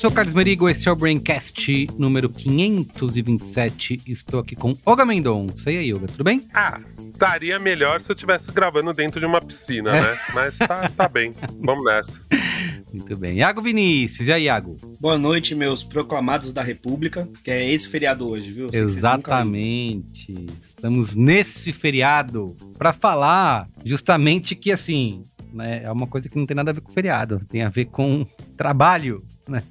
sou o Carlos Merigo, esse é o Braincast número 527. Estou aqui com Olga Mendonça. E aí, Olga, tudo bem? Ah, estaria melhor se eu estivesse gravando dentro de uma piscina, né? Mas tá, tá bem. Vamos nessa. Muito bem. Iago Vinícius, e aí, Iago? Boa noite, meus proclamados da República, que é esse feriado hoje, viu? Exatamente. Estamos nesse feriado para falar justamente que, assim, né, é uma coisa que não tem nada a ver com feriado, tem a ver com trabalho, né?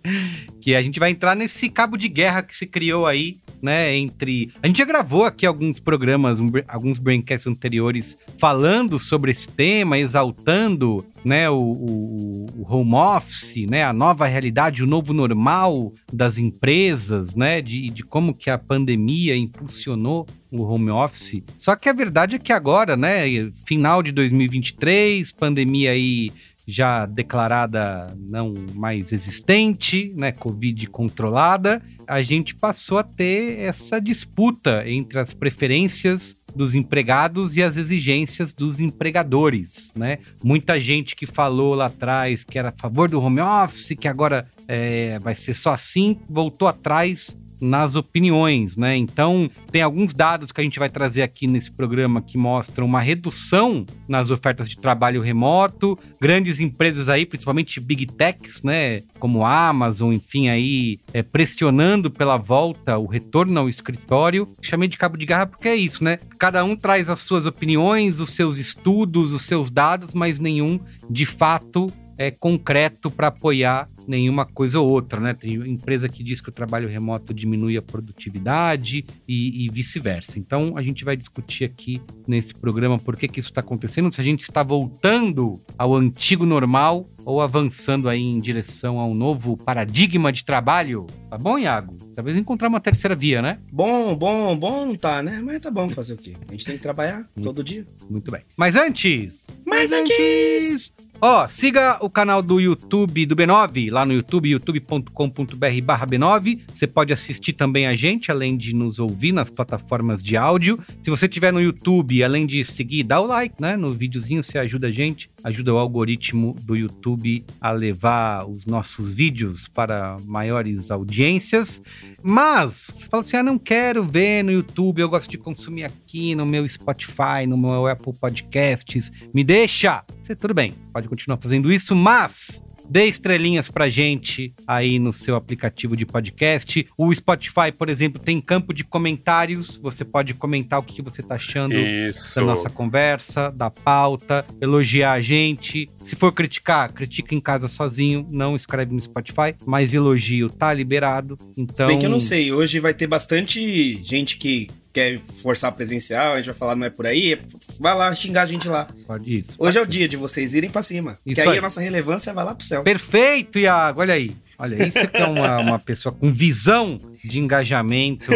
Que a gente vai entrar nesse cabo de guerra que se criou aí, né? Entre. A gente já gravou aqui alguns programas, um, alguns braincasts anteriores falando sobre esse tema, exaltando né, o, o, o, home office, né, a nova realidade, o novo normal das empresas, né, de, de como que a pandemia impulsionou o home office. Só que a verdade é que agora, né, final de 2023, pandemia aí já declarada não mais existente, né, Covid controlada, a gente passou a ter essa disputa entre as preferências dos empregados e as exigências dos empregadores, né? Muita gente que falou lá atrás que era a favor do home office, que agora é, vai ser só assim, voltou atrás nas opiniões, né? Então, tem alguns dados que a gente vai trazer aqui nesse programa que mostram uma redução nas ofertas de trabalho remoto, grandes empresas aí, principalmente big techs, né, como Amazon, enfim, aí é, pressionando pela volta, o retorno ao escritório. Chamei de cabo de garra porque é isso, né? Cada um traz as suas opiniões, os seus estudos, os seus dados, mas nenhum de fato é concreto para apoiar nenhuma coisa ou outra, né? Tem empresa que diz que o trabalho remoto diminui a produtividade e, e vice-versa. Então, a gente vai discutir aqui nesse programa por que, que isso está acontecendo, se a gente está voltando ao antigo normal ou avançando aí em direção ao novo paradigma de trabalho. Tá bom, Iago? Talvez encontrar uma terceira via, né? Bom, bom, bom não tá, né? Mas tá bom fazer o quê? A gente tem que trabalhar todo dia. Muito bem. Mas antes... Mas antes... Ó, oh, siga o canal do YouTube do B9, lá no YouTube, youtube.com.br barra B9. Você pode assistir também a gente, além de nos ouvir nas plataformas de áudio. Se você estiver no YouTube, além de seguir, dá o like, né? No videozinho você ajuda a gente, ajuda o algoritmo do YouTube a levar os nossos vídeos para maiores audiências. Mas, você fala assim, ah, não quero ver no YouTube, eu gosto de consumir aqui no meu Spotify, no meu Apple Podcasts. Me deixa! Você, tudo bem, pode continuar fazendo isso, mas Dê estrelinhas pra gente aí no seu aplicativo de podcast. O Spotify, por exemplo, tem campo de comentários. Você pode comentar o que você tá achando Isso. da nossa conversa, da pauta, elogiar a gente. Se for criticar, critica em casa sozinho, não escreve no Spotify, mas elogio tá liberado. Então. Se bem que eu não sei, hoje vai ter bastante gente que quer forçar presencial, a gente vai falar não é por aí, vai lá xingar a gente lá. Pode isso. Hoje é o dia de vocês irem para cima. Isso que aí, aí, a nossa relevância vai lá pro céu. Perfeito, Iago, olha aí. Olha, isso que é uma, uma pessoa com visão de engajamento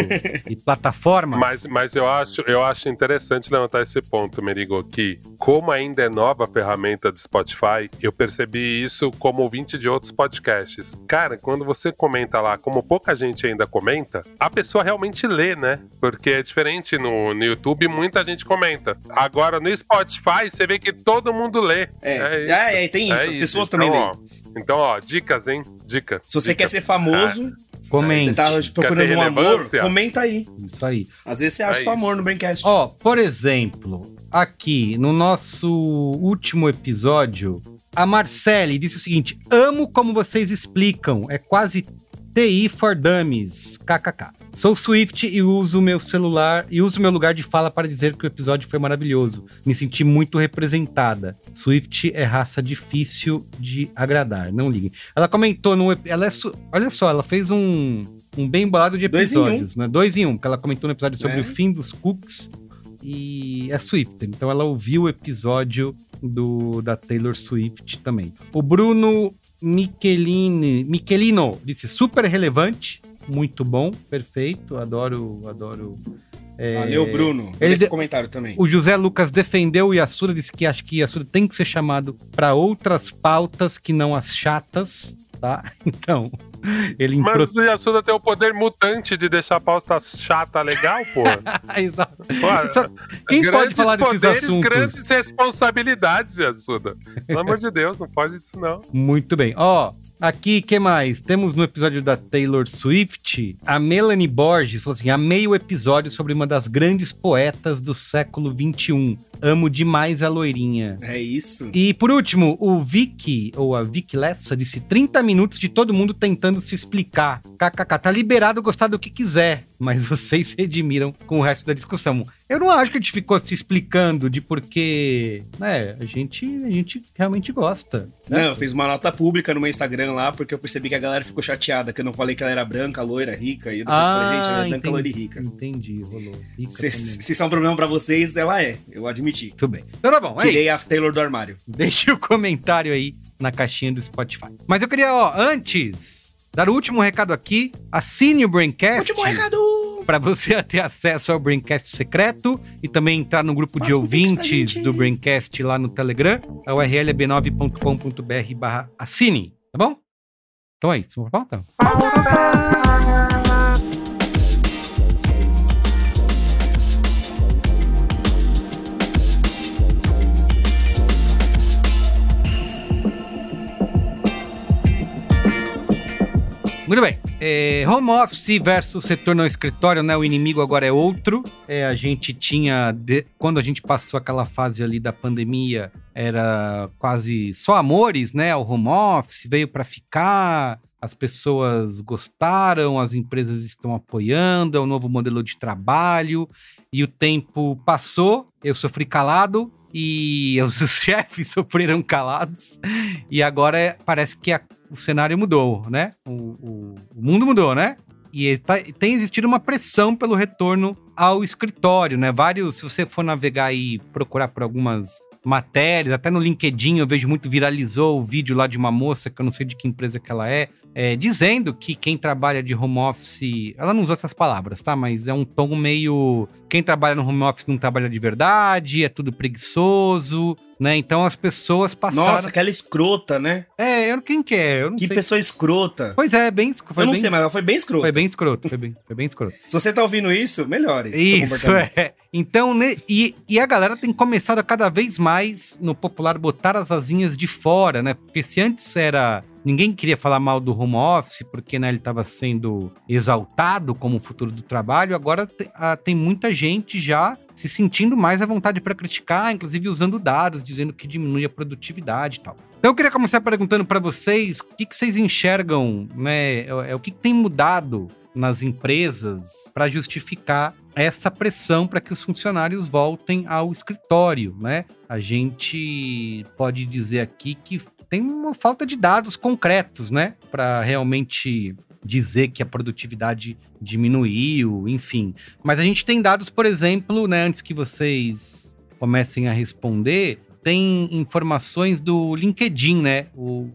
e plataformas. Mas, mas eu, acho, eu acho interessante levantar esse ponto, Merigo, que como ainda é nova a ferramenta do Spotify, eu percebi isso como ouvinte de outros podcasts. Cara, quando você comenta lá, como pouca gente ainda comenta, a pessoa realmente lê, né? Porque é diferente no, no YouTube, muita gente comenta. Agora, no Spotify, você vê que todo mundo lê. É, é, é, é tem isso, é as isso. pessoas então, também ó, lêem. Então, ó, dicas, hein? Dica. Se você dica. quer ser famoso, é. Comente. Você tá procurando um amor, comenta aí. Isso aí. Às vezes você acha é seu amor no Braincast. Ó, por exemplo, aqui no nosso último episódio, a Marcele disse o seguinte: Amo como vocês explicam, é quase TI for Dummies, kkk. Sou Swift e uso meu celular e uso meu lugar de fala para dizer que o episódio foi maravilhoso. Me senti muito representada. Swift é raça difícil de agradar, não liguem. Ela comentou no ela é, olha só, ela fez um um bem bolado de Dois em um. episódios, né? Dois em um, que ela comentou no episódio sobre É. o fim dos cookies e a Swift. Então ela ouviu o episódio do da Taylor Swift também. O Bruno Michelini, Michelino disse super relevante, muito bom, perfeito, adoro, adoro. é, Valeu, Bruno. ele Esse de- comentário também. o José Lucas defendeu o Yasuda, disse que acha que Yasuda tem que ser chamado para outras pautas que não as chatas, tá? Então, ele. Mas o Yasuda tem o poder mutante de deixar a pauta chata legal, pô. Exato. Pô, Quem pode falar desses poderes, assuntos? grandes responsabilidades, Yasuda. Pelo amor de Deus, não pode disso não. Muito bem. Ó, aqui, que mais? Temos no episódio da Taylor Swift, a Melanie Borges falou assim: amei o episódio sobre uma das grandes poetas do século XXI. Amo demais a loirinha. É isso. E por último, o Vicky, ou a Vicky Lessa, disse 30 minutos de todo mundo tentando se explicar. KKK, tá liberado gostar do que quiser, mas vocês se redimiram com o resto da discussão. Eu não acho que a gente ficou se explicando de porque, né, a gente, a gente realmente gosta. né? Não, eu fiz uma nota pública no meu Instagram lá, porque eu percebi que a galera ficou chateada, que eu não falei que ela era branca, loira, rica, e eu depois falei, gente, ela é branca, entendi, loira e rica. Entendi, rolou. Se, se isso é um problema pra vocês, ela é. Eu admiti. Tudo bem. Então tá bom, é Tirei isso. a Taylor do armário. Deixe o comentário aí na caixinha do Spotify. Mas eu queria, ó, antes, dar o último recado aqui. Assine o Braincast. Último recado! Para você ter acesso ao Braincast secreto e também entrar no grupo de um pix pra ouvintes do Braincast lá no Telegram. A URL é b9.com.br barra assine, tá bom? Então é isso, vamos pra pauta? Muito bem. É, home office versus retorno ao escritório, né? O inimigo agora é outro. É, a gente tinha. de- quando a gente passou aquela fase ali da pandemia, era quase só amores, né? O home office veio para ficar. As pessoas gostaram, as empresas estão apoiando, é um novo modelo de trabalho. E o tempo passou, eu sofri calado e os chefes sofreram calados. E agora é- parece que a- o cenário mudou, né? O, o- o mundo mudou, né? E tá- tem existido uma pressão pelo retorno ao escritório, né? Vários, se você for navegar e procurar por algumas matérias, até no LinkedIn eu vejo muito viralizou o vídeo lá de uma moça, que eu não sei de que empresa que ela é, é, dizendo que quem trabalha de home office, ela não usou essas palavras, tá? Mas é um tom meio, quem trabalha no home office não trabalha de verdade, é tudo preguiçoso, né? Então as pessoas passaram... Nossa, aquela escrota, né? É, eu, quem que é? Eu não Que sei. pessoa escrota. Pois é, bem, escro- foi eu não bem, sei, mas ela foi bem escrota. foi bem escroto, foi bem, foi bem escroto. Se você tá ouvindo isso, melhore. seu Isso, comportamento. é. Então, né, e, e a galera tem começado a cada vez mais, no popular, botar as asinhas de fora, né? Porque se antes era... Ninguém queria falar mal do home office, porque né, ele estava sendo exaltado como o futuro do trabalho. Agora ah, tem muita gente já se sentindo mais à vontade para criticar, inclusive usando dados, dizendo que diminui a produtividade e tal. Então eu queria começar perguntando para vocês o que, que vocês enxergam, né? É, é, o que, que tem mudado nas empresas para justificar essa pressão para que os funcionários voltem ao escritório, né? A gente pode dizer aqui que tem uma falta de dados concretos, né, para realmente dizer que a produtividade diminuiu, enfim. Mas a gente tem dados, por exemplo, né, antes que vocês comecem a responder, tem informações do LinkedIn, né? O,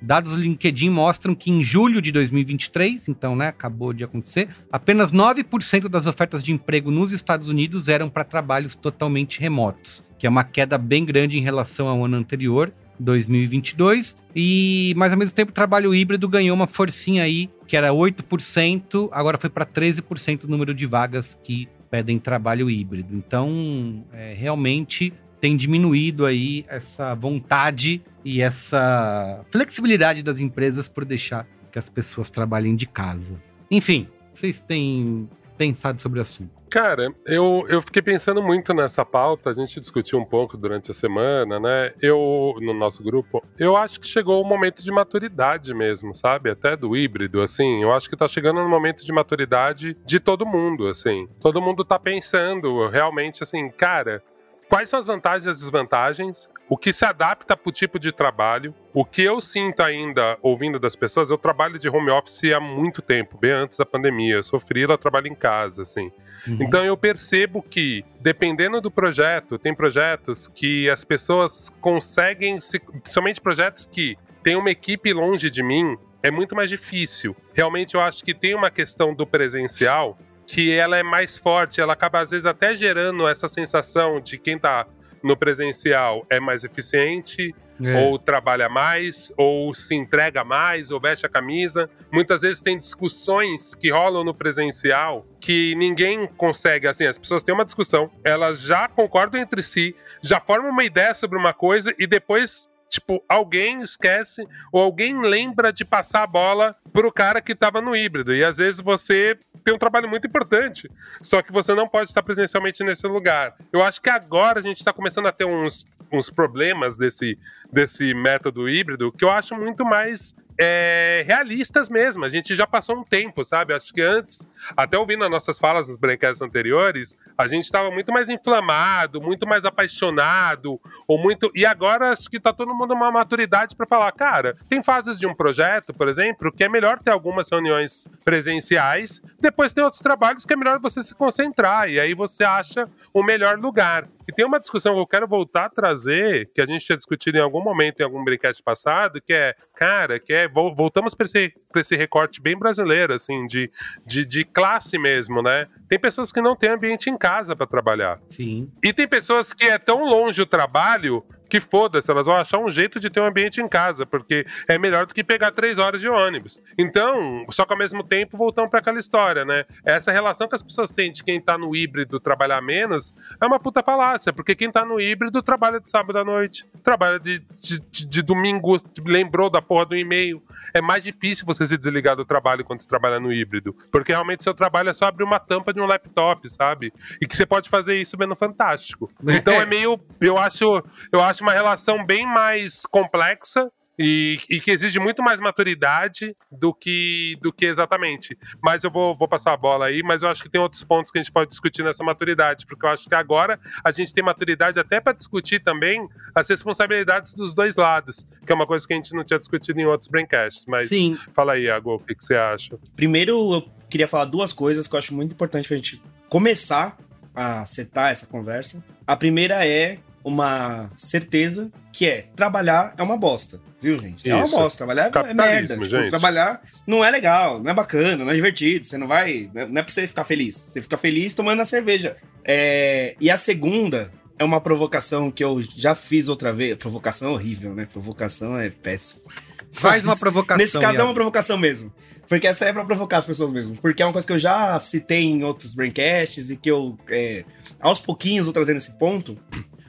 dados do LinkedIn mostram que em julho de 2023, então, né, acabou de acontecer, apenas 9% das ofertas de emprego nos Estados Unidos eram para trabalhos totalmente remotos, que é uma queda bem grande em relação ao ano anterior, 2022, e mas ao mesmo tempo o trabalho híbrido ganhou uma forcinha aí, que era 8%, agora foi para 13% o número de vagas que pedem trabalho híbrido. Então, é, realmente tem diminuído aí essa vontade e essa flexibilidade das empresas por deixar que as pessoas trabalhem de casa. Enfim, vocês têm pensado sobre o assunto? Cara, eu, eu fiquei pensando muito nessa pauta, a gente discutiu um pouco durante a semana, né? Eu, no nosso grupo, eu acho que chegou o momento de maturidade mesmo, sabe? Até do híbrido, assim. Eu acho que tá chegando no momento de maturidade de todo mundo, assim. Todo mundo tá pensando realmente assim, cara, quais são as vantagens e as desvantagens, o que se adapta para o tipo de trabalho, o que eu sinto ainda ouvindo das pessoas, eu trabalho de home office há muito tempo, bem antes da pandemia. Eu sou freela, trabalho em casa, assim. Uhum. Então eu percebo que, dependendo do projeto, tem projetos que as pessoas conseguem, se, principalmente projetos que tem uma equipe longe de mim, é muito mais difícil. Realmente eu acho que tem uma questão do presencial que ela é mais forte, ela acaba às vezes até gerando essa sensação de quem está no presencial é mais eficiente, é. ou trabalha mais, ou se entrega mais, ou veste a camisa. Muitas vezes tem discussões que rolam no presencial que ninguém consegue, assim, as pessoas têm uma discussão, elas já concordam entre si, já formam uma ideia sobre uma coisa e depois tipo, alguém esquece ou alguém lembra de passar a bola pro cara que tava no híbrido. E às vezes você tem um trabalho muito importante, só que você não pode estar presencialmente nesse lugar. Eu acho que agora a gente está começando a ter uns, uns problemas desse, desse método híbrido que eu acho muito mais é, realistas mesmo. A gente já passou um tempo, sabe? Acho que antes, até ouvindo as nossas falas nos branquetes anteriores, a gente estava muito mais inflamado, muito mais apaixonado, ou muito. E agora acho que tá todo mundo uma maturidade para falar, cara, tem fases de um projeto, por exemplo, que é melhor ter algumas reuniões presenciais, depois tem outros trabalhos que é melhor você se concentrar, e aí você acha o melhor lugar. E tem uma discussão que eu quero voltar a trazer, que a gente tinha discutido em algum momento, em algum brinquedo passado, que é, cara, que é, voltamos para esse, esse recorte bem brasileiro, assim, de, de, de classe mesmo, né? Tem pessoas que não têm ambiente em casa para trabalhar. Sim. E tem pessoas que é tão longe o trabalho que foda-se, elas vão achar um jeito de ter um ambiente em casa, porque é melhor do que pegar três horas de ônibus. Então, só que ao mesmo tempo voltamos para aquela história, né? Essa relação que as pessoas têm de quem tá no híbrido trabalhar menos é uma puta falácia, porque quem tá no híbrido trabalha de sábado à noite, trabalha de, de, de, de domingo, lembrou da porra do e-mail. É mais difícil você se desligar do trabalho quando você trabalha no híbrido, porque realmente seu trabalho é só abrir uma tampa de um laptop, sabe? E que você pode fazer isso vendo fantástico. Então é meio, eu acho, eu acho uma relação bem mais complexa e, e, que exige muito mais maturidade do que, do que exatamente. Mas eu vou, vou passar a bola aí, mas eu acho que tem outros pontos que a gente pode discutir nessa maturidade, porque eu acho que agora a gente tem maturidade até para discutir também as responsabilidades dos dois lados, que é uma coisa que a gente não tinha discutido em outros braincasts. Mas Sim. fala aí, Ago, o que, que você acha? Primeiro, eu queria falar duas coisas que eu acho muito importante para a gente começar a setar essa conversa. A primeira é uma certeza que é trabalhar é uma bosta, viu, gente? É uma bosta. Trabalhar é merda. Tipo, trabalhar não é legal, não é bacana, não é divertido. Você não vai. Não é pra você ficar feliz. Você fica feliz tomando a cerveja. É... E a segunda é uma provocação que eu já fiz outra vez. Provocação horrível, né? Provocação é péssimo. Faz uma provocação. Nesse caso é uma provocação mesmo. Porque essa é pra provocar as pessoas mesmo. Porque é uma coisa que eu já citei em outros braincasts e que eu, é, aos pouquinhos, vou trazendo esse ponto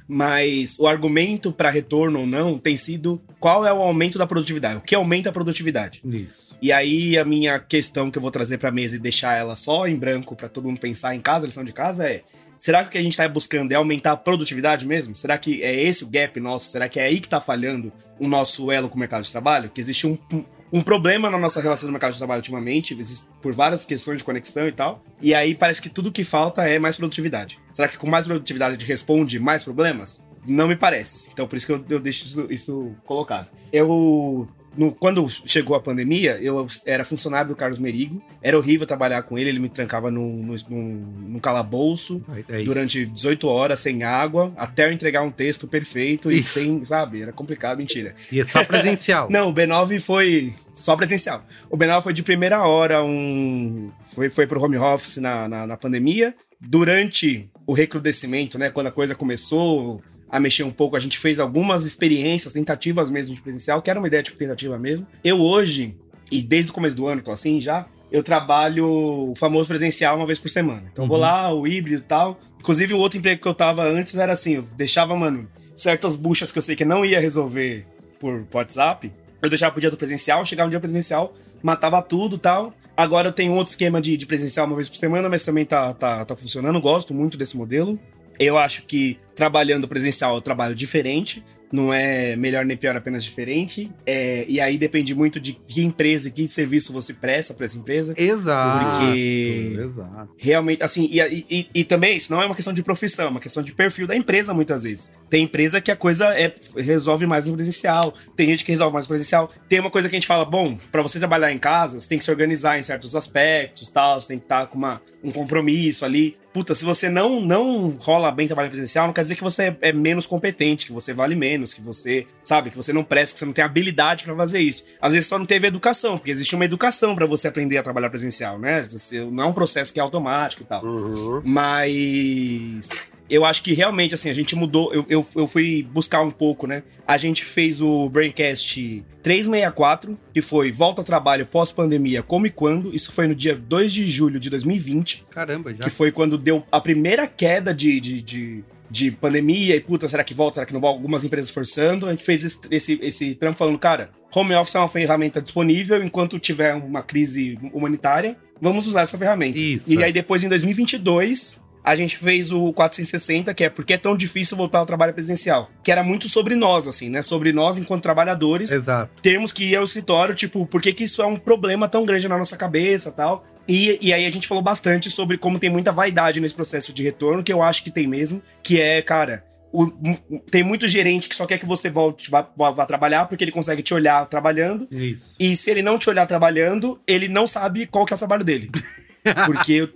mas o argumento para retorno ou não tem sido qual é o aumento da produtividade, o que aumenta a produtividade. Isso. E aí a minha questão que eu vou trazer para mesa e deixar ela só em branco para todo mundo pensar em casa, lição de casa é Será que o que a gente está buscando é aumentar a produtividade mesmo? Será que é esse o gap nosso? Será que é aí que está falhando o nosso elo com o mercado de trabalho? Que existe um, um problema na nossa relação no mercado de trabalho ultimamente, por várias questões de conexão e tal. E aí parece que tudo que falta é mais produtividade. Será que com mais produtividade a gente responde mais problemas? Não me parece. Então por isso que eu, eu deixo isso, isso colocado. Eu no, quando chegou a pandemia, eu era funcionário do Carlos Merigo. Era horrível trabalhar com ele, ele me trancava num, num, num calabouço é durante 18 horas, sem água, até eu entregar um texto perfeito isso. e sem, sabe? Era complicado, mentira. E é só presencial. Não, o B9 foi só presencial. O B9 foi de primeira hora, um foi, foi pro home office na, na, na pandemia. Durante o recrudescimento, né? Quando a coisa começou, a mexer um pouco. A gente fez algumas experiências, tentativas mesmo de presencial, que era uma ideia tipo tentativa mesmo. Eu hoje, e desde o começo do ano, tô assim já, eu trabalho o famoso presencial uma vez por semana. Então uhum. vou lá, o híbrido e tal. Inclusive, o outro emprego que eu tava antes era assim, eu deixava, mano, certas buchas que eu sei que não ia resolver por WhatsApp. Eu deixava pro dia do presencial, chegava no dia presencial, matava tudo tal. Agora eu tenho outro esquema de, de presencial uma vez por semana, mas também tá, tá, tá funcionando. Gosto muito desse modelo. Eu acho que trabalhando presencial é um trabalho diferente. não é melhor nem pior, apenas diferente. É, e aí depende muito de que empresa e que serviço você presta para essa empresa. Exato. Porque Exato. realmente, assim, e, e, e, também isso não é uma questão de profissão, é uma questão de perfil da empresa, muitas vezes. Tem empresa que a coisa é, resolve mais no presencial, tem gente que resolve mais no presencial. Tem uma coisa que a gente fala, bom, para você trabalhar em casa, você tem que se organizar em certos aspectos, tal, você tem que estar com uma, um compromisso ali. Puta, se você não não rola bem trabalho presencial, não quer dizer que você é menos competente, que você vale menos, que você, sabe, que você não presta, que você não tem habilidade para fazer isso. Às vezes só não teve educação, porque existe uma educação para você aprender a trabalhar presencial, né? Você, não é um processo que é automático e tal. Uhum. Mas eu acho que realmente, assim, a gente mudou. Eu, eu, eu, fui buscar um pouco, né? A gente fez o Braincast 364, que foi Volta ao Trabalho pós-pandemia, como e quando. Isso foi no dia 2 de julho de 2020. Caramba, já. Que foi quando deu a primeira queda de, de, de, de pandemia. E puta, será que volta? Será que não volta? Algumas empresas forçando. A gente fez esse, esse, esse trampo falando, cara, home office é uma ferramenta disponível enquanto tiver uma crise humanitária. Vamos usar essa ferramenta. Isso, e é. aí, depois, em 2022, a gente fez o 460, que é porque é tão difícil voltar ao trabalho presencial. Que era muito sobre nós, assim, né? Sobre nós enquanto trabalhadores. Exato. Termos que ir ao escritório, tipo, por que, que isso é um problema tão grande na nossa cabeça tal. E, e aí a gente falou bastante sobre como tem muita vaidade nesse processo de retorno, que eu acho que tem mesmo, que é, cara. O, tem muito gerente que só quer que você volte, vá, vá, trabalhar, porque ele consegue te olhar trabalhando. Isso. E se ele não te olhar trabalhando, ele não sabe qual que é o trabalho dele. Porque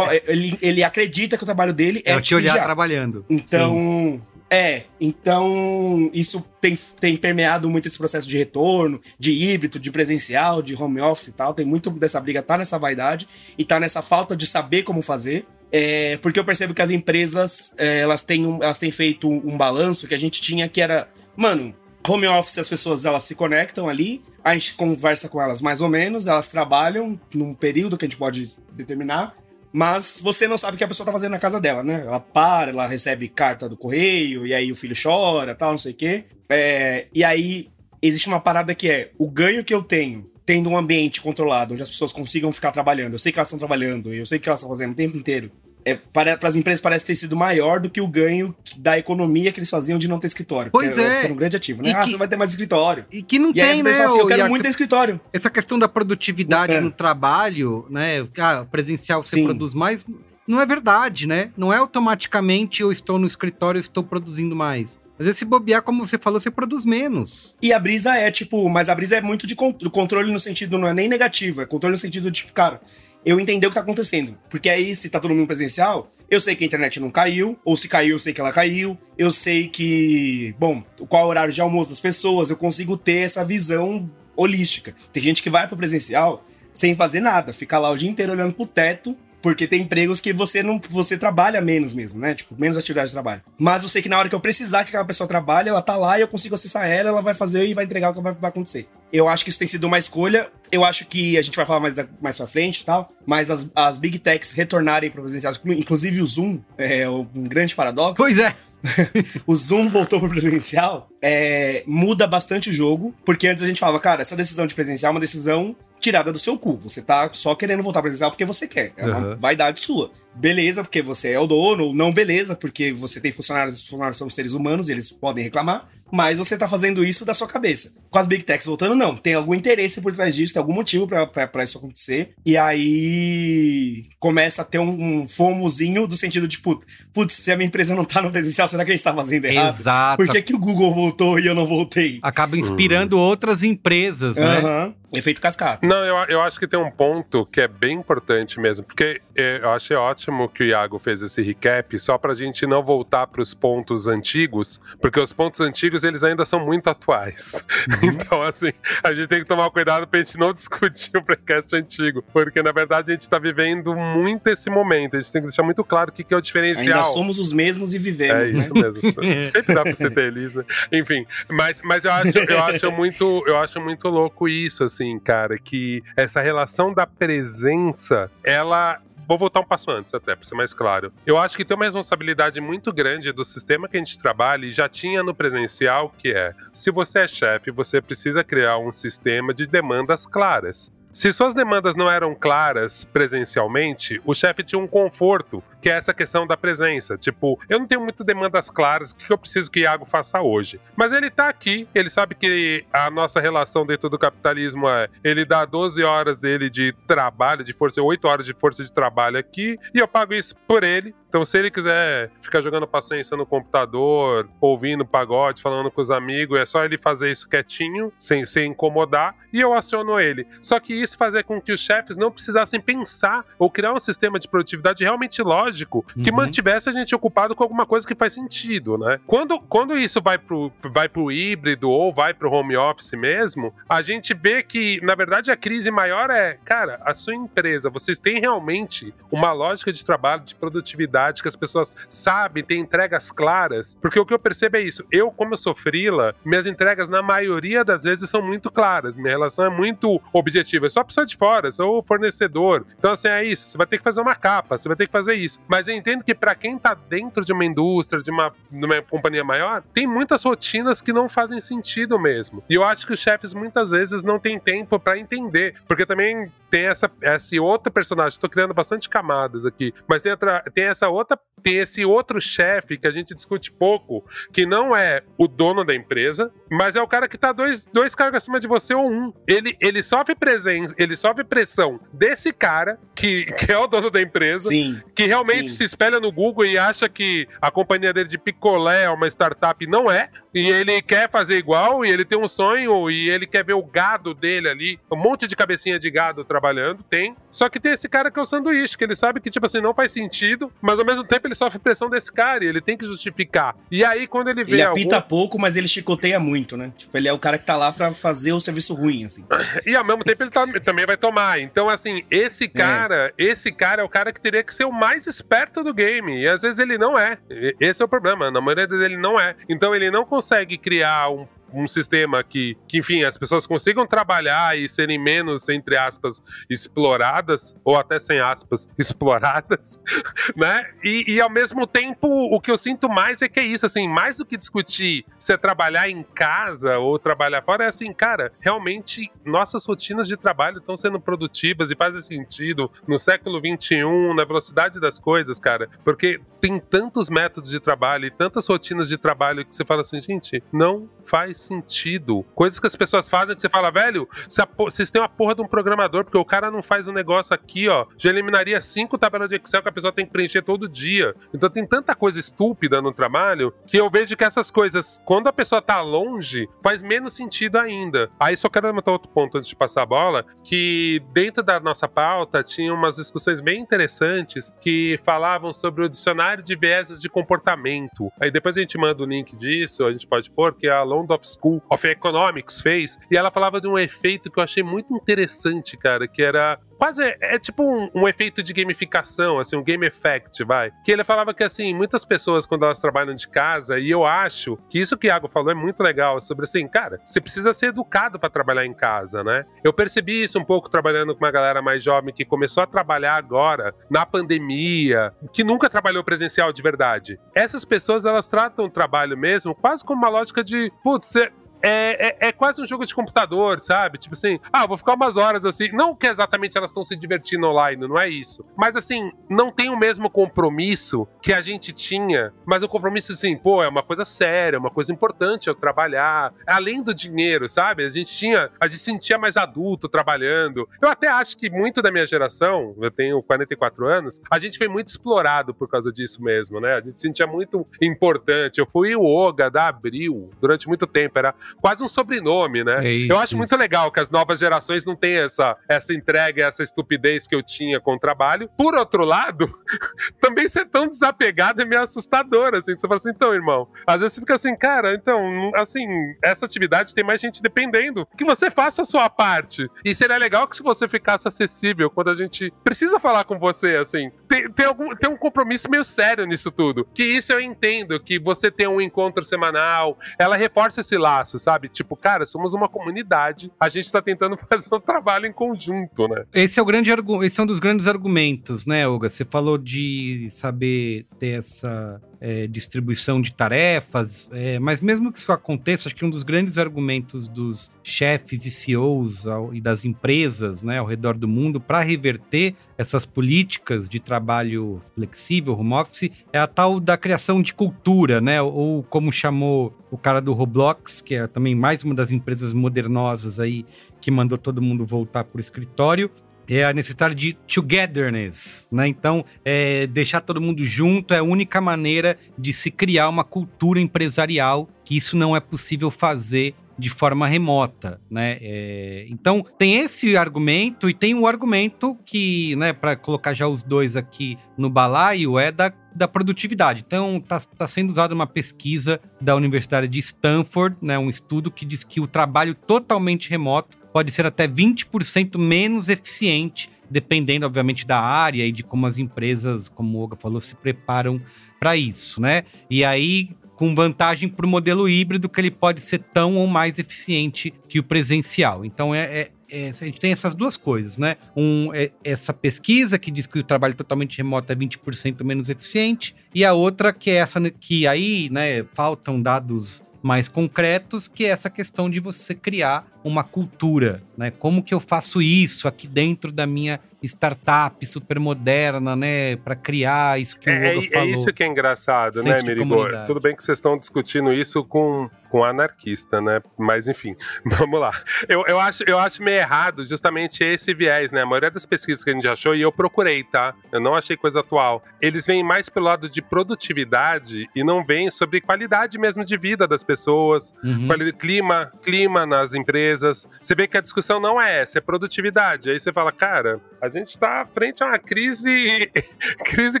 ele, ele acredita que o trabalho dele é, é te olhar trabalhando. Então, Sim. é. Então, isso tem, tem permeado muito esse processo de retorno, de híbrido, de presencial, de home office e tal. Tem muito dessa briga, tá nessa vaidade e tá nessa falta de saber como fazer. É, porque eu percebo que as empresas, é, elas, têm um, elas têm feito um balanço que a gente tinha que era, mano, home office as pessoas elas se conectam ali, a gente conversa com elas mais ou menos, elas trabalham num período que a gente pode determinar, mas você não sabe o que a pessoa tá fazendo na casa dela, né? Ela para, ela recebe carta do correio, e aí o filho chora, tal, não sei o quê. É, e aí existe uma parada que é o ganho que eu tenho tendo um ambiente controlado, onde as pessoas consigam ficar trabalhando. Eu sei que elas estão trabalhando, eu sei que elas estão fazendo o tempo inteiro é, para, as empresas parece ter sido maior do que o ganho da economia que eles faziam de não ter escritório. Pois é. Ser um grande ativo, né? E ah, que, você vai ter mais escritório. E que não e tem, aí, né? Assim, eu quero muito ter escritório. Essa questão da produtividade É. no trabalho, né? Ah, presencial você Sim. produz mais. Não é verdade, né? Não é automaticamente eu estou no escritório, eu estou produzindo mais. Às vezes, se bobear, como você falou, você produz menos. E a brisa é, tipo, mas a brisa é muito de con- controle no sentido, não é nem negativo, é controle no sentido de, tipo, cara, eu entender o que tá acontecendo. Porque aí, se tá todo mundo presencial, eu sei que a internet não caiu, ou se caiu, eu sei que ela caiu, eu sei que, bom, qual é o horário de almoço das pessoas, eu consigo ter essa visão holística. Tem gente que vai pro presencial sem fazer nada, fica lá o dia inteiro olhando pro teto, porque tem empregos que você não você trabalha menos mesmo, né? Tipo, menos atividade de trabalho. Mas eu sei que na hora que eu precisar que aquela pessoa trabalhe, ela tá lá e eu consigo acessar ela, ela vai fazer e vai entregar o que vai, vai acontecer. Eu acho que isso tem sido uma escolha. Eu acho que a gente vai falar mais, da- mais pra frente e tal. Mas as, as Big Techs retornarem para presencial, inclusive o Zoom, é um grande paradoxo. Pois é. o Zoom voltou pro presencial, é, muda bastante o jogo, porque antes a gente falava, cara, essa decisão de presencial é uma decisão tirada do seu cu. Você tá só querendo voltar presencial porque você quer. É uma Uhum. vaidade sua. Beleza, porque você é o dono, ou não beleza, porque você tem funcionários, os funcionários são seres humanos e eles podem reclamar, mas você tá fazendo isso da sua cabeça. Com as Big Techs voltando, não. Tem algum interesse por trás disso, tem algum motivo pra isso acontecer. E aí começa a ter um, um fomozinho do sentido de, put- putz, se a minha empresa não tá no presencial, será que a gente tá fazendo errado? Exato. Por que, que o Google voltou e eu não voltei? Acaba inspirando outras empresas, né? Aham. Efeito cascata. Não, eu, eu acho que tem um ponto que é bem importante mesmo, porque é, eu achei ótimo que o Iago fez esse recap, só pra gente não voltar pros pontos antigos, porque os pontos antigos eles ainda são muito atuais. Então, assim, a gente tem que tomar cuidado pra gente não discutir o precast antigo, porque na verdade a gente tá vivendo muito esse momento, a gente tem que deixar muito claro o que, que é o diferencial. Ainda somos os mesmos e É vivemos, né? isso mesmo. Sempre dá pra ser feliz, né? Enfim, mas, mas eu, acho, eu, acho muito, eu acho muito louco isso, assim, cara, que essa relação da presença, ela. Vou voltar um passo antes, até, pra ser mais claro. Eu acho que tem uma responsabilidade muito grande do sistema que a gente trabalha e já tinha no presencial, que é: se você é chefe, você precisa criar um sistema de demandas claras. Se suas demandas não eram claras presencialmente, o chefe tinha um conforto que é essa questão da presença. Tipo, eu não tenho muitas demandas claras, o que eu preciso que Iago faça hoje. Mas ele tá aqui, ele sabe que a nossa relação dentro do capitalismo é ele dá 12 horas dele de trabalho, de força, 8 horas de força de trabalho aqui, e eu pago isso por ele. Então, se ele quiser ficar jogando paciência no computador, ouvindo pagode, falando com os amigos, é só ele fazer isso quietinho, sem, sem incomodar, e eu aciono ele. Só que isso fazer com que os chefes não precisassem pensar ou criar um sistema de produtividade realmente lógico que uhum. mantivesse a gente ocupado com alguma coisa que faz sentido, né? Quando, quando isso vai pro, vai pro híbrido ou vai pro home office mesmo, a gente vê que, na verdade, a crise maior é, cara, a sua empresa, vocês têm realmente uma lógica de trabalho, de produtividade que as pessoas sabem, tem entregas claras. Porque o que eu percebo é isso. Eu, como eu sou frila, minhas entregas, na maioria das vezes, são muito claras. Minha relação é muito objetiva. Eu sou a pessoa de fora, sou o fornecedor. Então, assim, é isso. Você vai ter que fazer uma capa, você vai ter que fazer isso. Mas eu entendo que para quem tá dentro de uma indústria, de uma, de uma companhia maior, tem muitas rotinas que não fazem sentido mesmo. E eu acho que os chefes muitas vezes não têm tempo para entender. Porque também tem essa, esse outro personagem. Estou criando bastante camadas aqui. Mas tem, outra, tem essa outra tem esse outro chefe que a gente discute pouco, que não é o dono da empresa, mas é o cara que tá dois, dois cargos acima de você ou um. Ele, ele sofre presença, ele sofre pressão desse cara, que, que é o dono da empresa, sim, que realmente sim. se espelha no Google e acha que a companhia dele de picolé é uma startup. Não é. E ele quer fazer igual, e ele tem um sonho, e ele quer ver o gado dele ali, um monte de cabecinha de gado trabalhando, tem. Só que tem esse cara que é o sanduíche, que ele sabe que, tipo assim, não faz sentido, mas ao mesmo tempo ele sofre pressão desse cara e ele tem que justificar. E aí, quando ele vê. Ele apita algum... pouco, mas ele chicoteia muito, né? Tipo, ele é o cara que tá lá para fazer o serviço ruim, assim. e ao mesmo tempo ele tá, também vai tomar. Então, assim, esse é. cara, é. esse cara é o cara que teria que ser o mais esperto do game. E às vezes ele não é. Esse é o problema. Na maioria das vezes ele não é. Então ele não consegue criar um um sistema que, que, enfim, as pessoas consigam trabalhar e serem menos, entre aspas, exploradas, ou até sem aspas, exploradas, né? E, e, ao mesmo tempo, o que eu sinto mais é que é isso, assim, mais do que discutir se é trabalhar em casa ou trabalhar fora, é assim, cara, realmente nossas rotinas de trabalho estão sendo produtivas e fazem sentido no século XXI, na velocidade das coisas, cara, porque tem tantos métodos de trabalho e tantas rotinas de trabalho que você fala assim, gente, não faz sentido. Coisas que as pessoas fazem que você fala, velho, vocês têm uma porra de um programador, porque o cara não faz um negócio aqui, ó. Já eliminaria cinco tabelas de Excel que a pessoa tem que preencher todo dia. Então tem tanta coisa estúpida no trabalho que eu vejo que essas coisas, quando a pessoa tá longe, faz menos sentido ainda. Aí só quero levantar outro ponto antes de passar a bola, que dentro da nossa pauta tinha umas discussões bem interessantes que falavam sobre o dicionário de vieses de comportamento. Aí depois a gente manda o link disso, a gente pode pôr, que é a London School of Economics fez, e ela falava de um efeito que eu achei muito interessante, cara, que era quase é, é tipo um, um, efeito de gamificação, assim, um game effect, vai. Que ele falava que assim, muitas pessoas quando elas trabalham de casa, e eu acho que isso que o Iago falou é muito legal, sobre assim, cara, você precisa ser educado para trabalhar em casa, né? Eu percebi isso um pouco trabalhando com uma galera mais jovem que começou a trabalhar agora na pandemia, que nunca trabalhou presencial de verdade. Essas pessoas elas tratam o trabalho mesmo quase como uma lógica de, putz, é, é, é, quase um jogo de computador, sabe? Tipo assim, ah, vou ficar umas horas assim. Não que exatamente elas estão se divertindo online, não é isso. Mas assim, não tem o mesmo compromisso que a gente tinha. Mas o compromisso, assim, pô, é uma coisa séria, uma coisa importante eu trabalhar. Além do dinheiro, sabe? A gente tinha, a gente sentia mais adulto trabalhando. Eu até acho que muito da minha geração, eu tenho 44 anos, a gente foi muito explorado por causa disso mesmo, né? A gente sentia muito importante. Eu fui o Oga da Abril durante muito tempo. Era quase um sobrenome, né? É isso, eu acho muito legal que as novas gerações não têm essa, essa entrega, essa estupidez que eu tinha com o trabalho. Por outro lado, também ser tão desapegado é meio assustador, assim. Você fala assim, então, irmão, às vezes você fica assim, cara, então, assim, essa atividade tem mais gente dependendo. Que você faça a sua parte. E seria legal que se você ficasse acessível quando a gente precisa falar com você, assim. Tem, tem, algum, tem um compromisso meio sério nisso tudo. Que isso eu entendo, que você tem um encontro semanal, ela reforça esse laço, sabe? Tipo, cara, somos uma comunidade, a gente tá tentando fazer um trabalho em conjunto, né? Esse é o grande esse é um dos grandes argumentos, né, Olga? Você falou de saber ter essa é, distribuição de tarefas, é, mas mesmo que isso aconteça, acho que um dos grandes argumentos dos chefes e CEOs ao, e das empresas né, ao redor do mundo para reverter essas políticas de trabalho flexível, home office, é a tal da criação de cultura, né? Ou como chamou o cara do Roblox, que é também mais uma das empresas modernosas aí que mandou todo mundo voltar para o escritório, é a necessidade de togetherness, né? Então, é, deixar todo mundo junto é a única maneira de se criar uma cultura empresarial que isso não é possível fazer de forma remota, né? É, então tem esse argumento e tem um argumento que, né, para colocar já os dois aqui no balaio é da, da produtividade. Então está tá sendo usada uma pesquisa da Universidade de Stanford, né, um estudo que diz que o trabalho totalmente remoto pode ser até 20% menos eficiente, dependendo, obviamente, da área e de como as empresas, como o Olga falou, se preparam para isso, né? E aí, com vantagem para o modelo híbrido, que ele pode ser tão ou mais eficiente que o presencial. Então, é, é, é a gente tem essas duas coisas, né? Um, é essa pesquisa que diz que o trabalho totalmente remoto é 20% menos eficiente, e a outra que é essa que aí, né, faltam dados mais concretos, que é essa questão de você criar uma cultura, né? Como que eu faço isso aqui dentro da minha startup super moderna, né, para criar isso que o é, Hugo é, falou. É isso que é engraçado, né, Merigo? Tudo bem que vocês estão discutindo isso com com anarquista, né? Mas enfim, vamos lá. Eu, eu, acho, eu acho meio errado justamente esse viés, né? A maioria das pesquisas que a gente achou, e eu procurei, tá? Eu não achei coisa atual. Eles vêm mais pelo lado de produtividade e não vêm sobre qualidade mesmo de vida das pessoas, uhum. clima, clima nas empresas. Você vê que a discussão não é essa, é produtividade. Aí você fala, cara, a gente está frente a uma crise, crise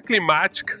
climática,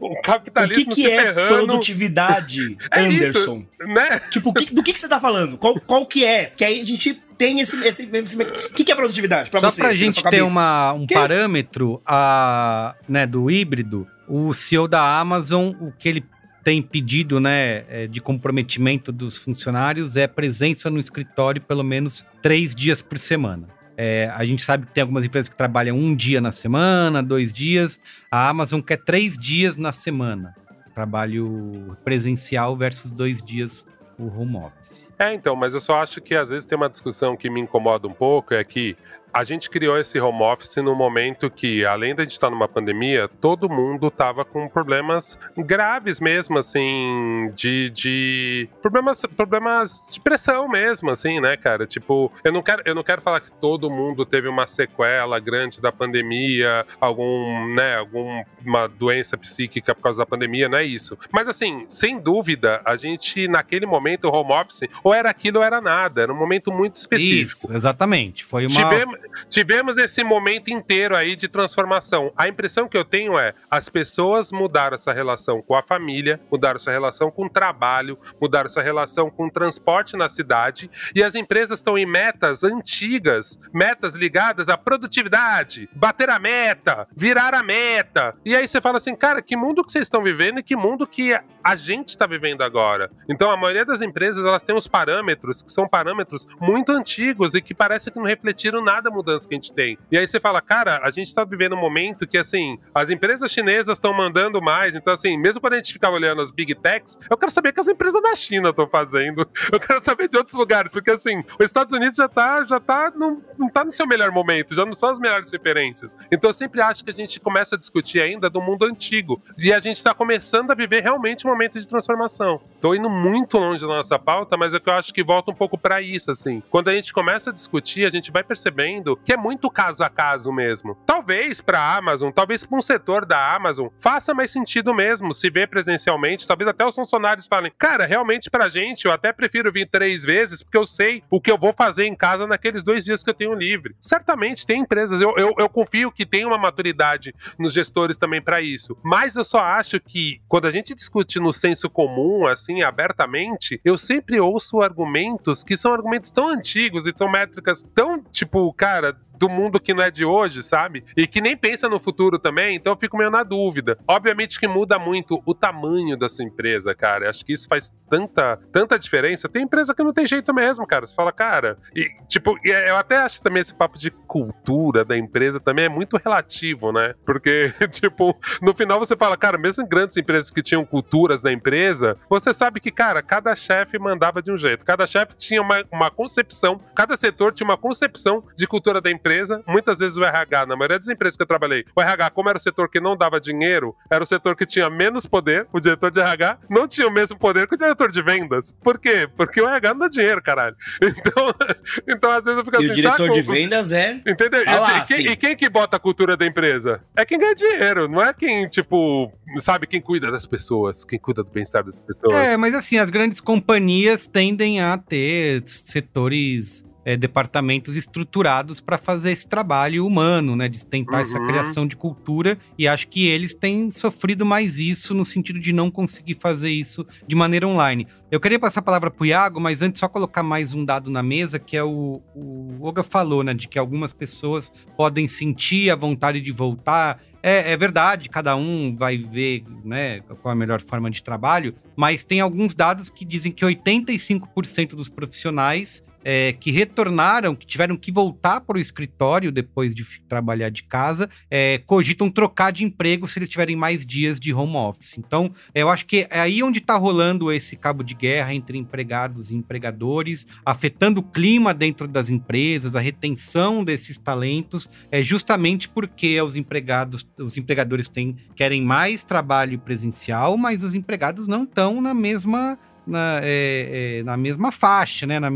o capitalismo o que, que é ferrando. produtividade, é Anderson? Isso, né? Tipo, que, do que, que você tá falando? Qual, qual que é? Porque aí a gente tem esse. esse, esse, o que, que é produtividade pra Só pra assim, gente ter uma, um que? parâmetro a, né, do híbrido, o CEO da Amazon, o que ele tem pedido né, é, de comprometimento dos funcionários é presença no escritório pelo menos três dias por semana. É, a gente sabe que tem algumas empresas que trabalham um dia na semana, dois dias. A Amazon quer três dias na semana. Trabalho presencial versus dois dias o home office. É, então, mas eu só acho que às vezes tem uma discussão que me incomoda um pouco, é que a gente criou esse home office no momento que, além da gente estar numa pandemia, todo mundo estava com problemas graves mesmo, assim, de, de problemas, problemas de pressão mesmo, assim, né, cara? Tipo, eu não quero, eu não quero falar que todo mundo teve uma sequela grande da pandemia, algum, né, alguma doença psíquica por causa da pandemia, não é isso. Mas assim, sem dúvida, a gente naquele momento o home office ou era aquilo ou era nada, era um momento muito específico. Isso, exatamente. Foi uma Tivemos, tivemos esse momento inteiro aí de transformação. A impressão que eu tenho é as pessoas mudaram essa relação com a família, mudaram essa relação com o trabalho, mudaram essa relação com o transporte na cidade e as empresas estão em metas antigas, metas ligadas à produtividade, bater a meta, virar a meta. E aí você fala assim, cara, que mundo que vocês estão vivendo e que mundo que a gente está vivendo agora. Então a maioria das empresas elas têm os parâmetros que são parâmetros muito antigos e que parece que não refletiram nada mudança que a gente tem. E aí você fala, cara, a gente está vivendo um momento que assim, as empresas chinesas estão mandando mais, então assim, mesmo quando a gente ficava olhando as big techs, eu quero saber o que as empresas da China estão fazendo. Eu quero saber de outros lugares, porque assim, os Estados Unidos já tá, já tá, não, não tá no seu melhor momento, já não são as melhores referências. Então eu sempre acho que a gente começa a discutir ainda do mundo antigo. E a gente está começando a viver realmente um momento de transformação. Tô indo muito longe da nossa pauta, mas é que eu acho que volta um pouco para isso, assim. Quando a gente começa a discutir, a gente vai percebendo que é muito caso a caso mesmo. Talvez para a Amazon, talvez para um setor da Amazon, faça mais sentido mesmo se ver presencialmente. Talvez até os funcionários falem, cara, realmente pra gente, eu até prefiro vir três vezes, porque eu sei o que eu vou fazer em casa naqueles dois dias que eu tenho livre. Certamente tem empresas, eu, eu, eu confio que tem uma maturidade nos gestores também para isso. Mas eu só acho que quando a gente discute no senso comum, assim, abertamente, eu sempre ouço argumentos que são argumentos tão antigos e são métricas tão, tipo, cara, do mundo que não é de hoje, sabe? E que nem pensa no futuro também, então eu fico meio na dúvida. Obviamente que muda muito o tamanho da sua empresa, cara. Acho que isso faz tanta, tanta diferença. Tem empresa que não tem jeito mesmo, cara. Você fala, cara. E, tipo, eu até acho também esse papo de cultura da empresa também é muito relativo, né? Porque, tipo, no final você fala, cara, mesmo em grandes empresas que tinham culturas da empresa, você sabe que, cara, cada chefe mandava de um jeito. Cada chefe tinha uma, uma concepção, cada setor tinha uma concepção de cultura da empresa. Muitas vezes o RH, na maioria das empresas que eu trabalhei, o RH, como era o setor que não dava dinheiro, era o setor que tinha menos poder, o diretor de RH não tinha o mesmo poder que o diretor de vendas. Por quê? Porque o RH não dá dinheiro, caralho. Então, então às vezes eu fico e assim, o diretor de vendas é. Entendeu? Tá lá, e, quem, e, quem, que bota a cultura da empresa? É quem ganha dinheiro, não é quem, tipo, sabe, quem cuida das pessoas, quem cuida do bem-estar das pessoas. É, mas assim, as grandes companhias tendem a ter setores é, departamentos estruturados para fazer esse trabalho humano, né? De tentar uhum. essa criação de cultura. E acho que eles têm sofrido mais isso no sentido de não conseguir fazer isso de maneira online. Eu queria passar a palavra para o Iago, mas antes só colocar mais um dado na mesa, que é o, o Oga falou, né? De que algumas pessoas podem sentir a vontade de voltar. É, é, verdade, cada um vai ver né, qual é a melhor forma de trabalho, mas tem alguns dados que dizem que 85% dos profissionais é, que retornaram, que tiveram que voltar para o escritório depois de trabalhar de casa, é, cogitam trocar de emprego se eles tiverem mais dias de home office. Então, eu acho que é aí onde está rolando esse cabo de guerra entre empregados e empregadores, afetando o clima dentro das empresas, a retenção desses talentos, é justamente porque os empregados, os empregadores têm, querem mais trabalho presencial, mas os empregados não estão na mesma na, é, é, na mesma faixa, né? Na,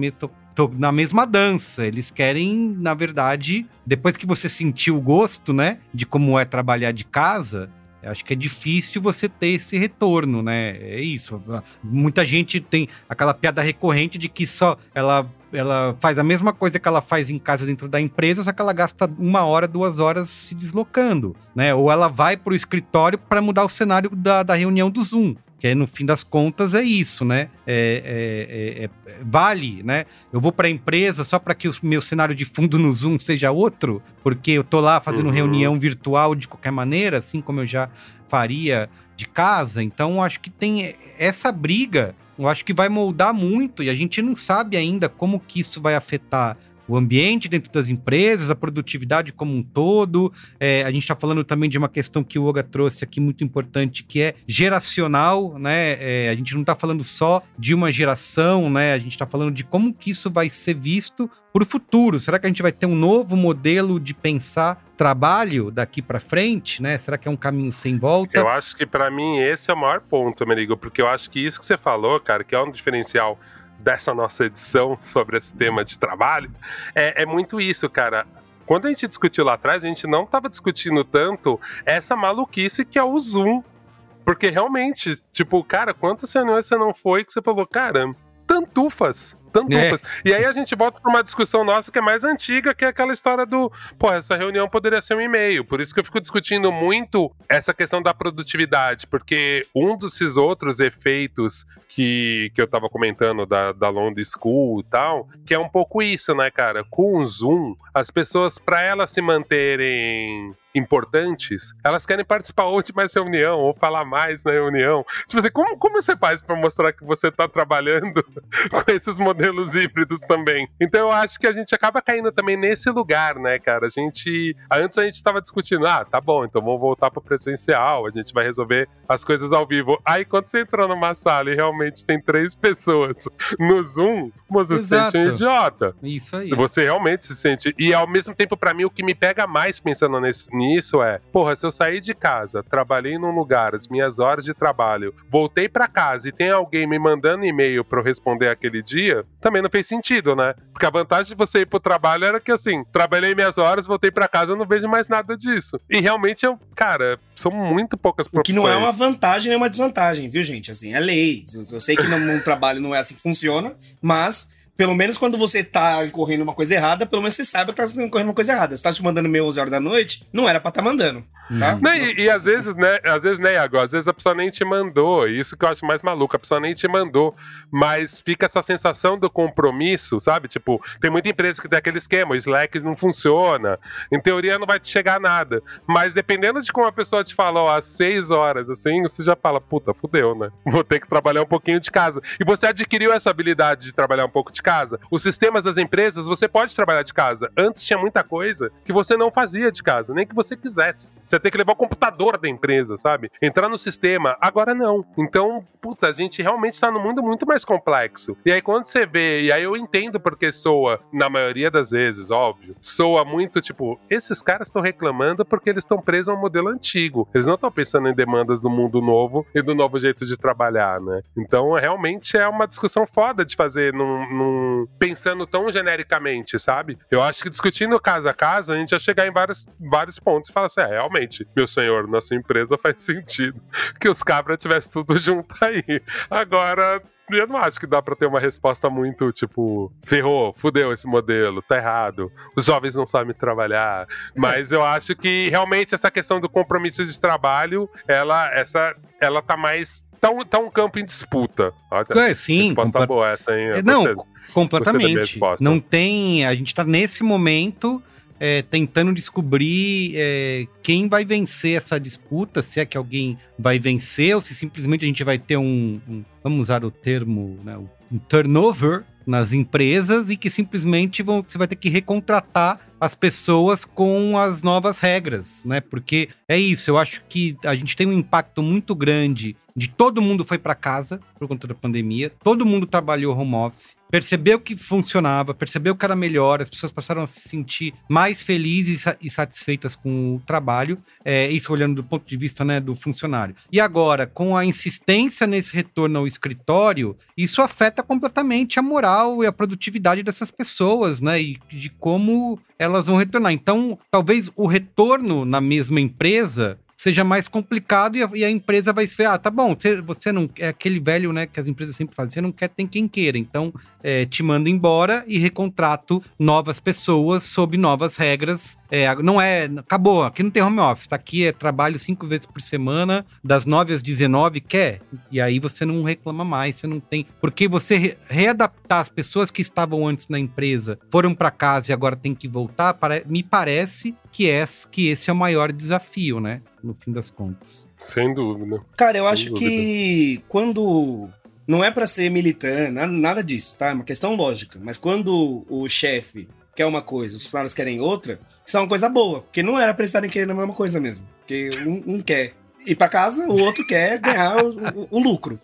na mesma dança. Eles querem, na verdade, depois que você sentiu o gosto, né, de como é trabalhar de casa, acho que é difícil você ter esse retorno, né? É isso. Muita gente tem aquela piada recorrente de que só ela ela faz a mesma coisa que ela faz em casa dentro da empresa, só que ela gasta uma hora, duas horas se deslocando, né? Ou ela vai para o escritório para mudar o cenário da, da reunião do Zoom que é, no fim das contas é isso, né? É, é, é, é vale, né? Eu vou para a empresa só para que o meu cenário de fundo no Zoom seja outro, porque eu tô lá fazendo uhum. reunião virtual de qualquer maneira, assim como eu já faria de casa. Então, acho que tem essa briga. Eu acho que vai moldar muito e a gente não sabe ainda como que isso vai afetar o ambiente dentro das empresas, a produtividade como um todo. É, a gente está falando também de uma questão que o Oga trouxe aqui muito importante, que é geracional, né? É, a gente não está falando só de uma geração, né? A gente está falando de como que isso vai ser visto para o futuro. Será que a gente vai ter um novo modelo de pensar trabalho daqui para frente, né? Será que é um caminho sem volta? Eu acho que para mim esse é o maior ponto, Amerigo, porque eu acho que isso que você falou, cara, que é um diferencial dessa nossa edição sobre esse tema de trabalho, é, é muito isso, cara quando a gente discutiu lá atrás, a gente não estava discutindo tanto essa maluquice que é o Zoom. Porque realmente, tipo, cara, quantas reuniões você não foi que você falou, cara, tantufas É. E aí a gente volta para uma discussão nossa que é mais antiga, que é aquela história do, pô, essa reunião poderia ser um e-mail. Por isso que eu fico discutindo muito essa questão da produtividade, porque um desses outros efeitos que, que eu tava comentando da, da London School e tal, que é um pouco isso, né, cara? Com o Zoom, as pessoas, para elas se manterem importantes, elas querem participar ou de mais reunião, ou falar mais na reunião. Tipo assim, como, como você faz para mostrar que você tá trabalhando com esses modelos híbridos também? Então eu acho que a gente acaba caindo também nesse lugar, né, cara? A gente. Antes a gente estava discutindo, ah, tá bom, então vamos voltar pro presencial, a gente vai resolver as coisas ao vivo. Aí quando você entrou numa sala e realmente tem três pessoas no Zoom, você se sente um idiota. Isso aí. Você realmente se sente. E ao mesmo tempo, para mim, o que me pega mais pensando nesse nisso é, porra, se eu sair de casa, trabalhei num lugar, as minhas horas de trabalho, voltei para casa e tem alguém me mandando e-mail para eu responder aquele dia, também não fez sentido, né? Porque a vantagem de você ir pro trabalho era que assim, trabalhei minhas horas, voltei para casa, eu não vejo mais nada disso. E realmente eu, cara, são muito poucas profissões. O que não é uma vantagem nem uma desvantagem, viu, gente? Assim, é lei. Eu sei que no, no trabalho não é assim que funciona, mas pelo menos quando você tá incorrendo uma coisa errada, pelo menos você sabe que tá incorrendo uma coisa errada. Você tá te mandando meio 11 horas da noite, não era pra tá mandando. Tá? Não, e, e às vezes, né, às vezes, né, Iago, às vezes a pessoa nem te mandou, isso que eu acho mais maluco, a pessoa nem te mandou, mas fica essa sensação do compromisso, sabe? Tipo, tem muita empresa que tem aquele esquema, o Slack não funciona, em teoria não vai te chegar nada, mas dependendo de como a pessoa te fala, ó, às seis horas, assim, você já fala, puta, fudeu, né? Vou ter que trabalhar um pouquinho de casa. E você adquiriu essa habilidade de trabalhar um pouco de casa. Os sistemas das empresas, você pode trabalhar de casa. Antes tinha muita coisa que você não fazia de casa, nem que você quisesse. Você tem que levar o computador da empresa, sabe? Entrar no sistema. Agora não. Então, puta, a gente realmente está num mundo muito mais complexo. E aí, quando você vê, e aí eu entendo porque soa, na maioria das vezes, óbvio, soa muito tipo, esses caras estão reclamando porque eles estão presos a um modelo antigo. Eles não estão pensando em demandas do mundo novo e do novo jeito de trabalhar, né? Então, realmente é uma discussão foda de fazer num, num pensando tão genericamente, sabe? Eu acho que discutindo caso a caso, a gente já chegar em vários, vários pontos e falar assim: é, realmente, meu senhor, na sua empresa faz sentido que os cabras tivessem tudo junto aí. Agora, eu não acho que dá pra ter uma resposta muito tipo, ferrou, fudeu esse modelo, tá errado, os jovens não sabem trabalhar. Mas eu acho que realmente essa questão do compromisso de trabalho, ela, essa, ela tá mais. Tá um, tá um campo em disputa. É, sim. resposta compa- boa? É, Eu Não, gostei. completamente. Não tem. A gente tá nesse momento é, tentando descobrir é, quem vai vencer essa disputa, se é que alguém vai vencer, ou se simplesmente a gente vai ter um. um- vamos usar o termo, né, um turnover nas empresas e que simplesmente vão, você vai ter que recontratar as pessoas com as novas regras, né? Porque é isso, eu acho que a gente tem um impacto muito grande de todo mundo foi para casa por conta da pandemia, todo mundo trabalhou home office, percebeu que funcionava, percebeu que era melhor, as pessoas passaram a se sentir mais felizes e sa- satisfeitas com o trabalho, é, isso olhando do ponto de vista né, do funcionário. E agora, com a insistência nesse retorno ao escritório, isso afeta completamente a moral e a produtividade dessas pessoas, né? E de como elas vão retornar. Então, talvez o retorno na mesma empresa seja mais complicado e a, e a empresa vai ver, ah, tá bom, você, você não é aquele velho, né, que as empresas sempre fazem, você não quer, tem quem queira, então é, te mando embora e recontrato novas pessoas sob novas regras, é, não é, acabou, aqui não tem home office, tá aqui é trabalho cinco vezes por semana, das 9 às 19, quer? E aí você não reclama mais, você não tem, porque você re- readaptar as pessoas que estavam antes na empresa, foram para casa e agora tem que voltar, pare- me parece que, é, que esse é o maior desafio, né? No fim das contas. Sem dúvida. Cara, eu Sem acho dúvida. que quando. Não é pra ser militante, nada, nada disso, tá? É uma questão lógica. Mas quando o chefe quer uma coisa, os funcionários querem outra, isso é uma coisa boa. Porque não era pra eles estarem querendo a mesma coisa mesmo. Porque um, um quer ir pra casa, o outro quer ganhar o, o- o lucro.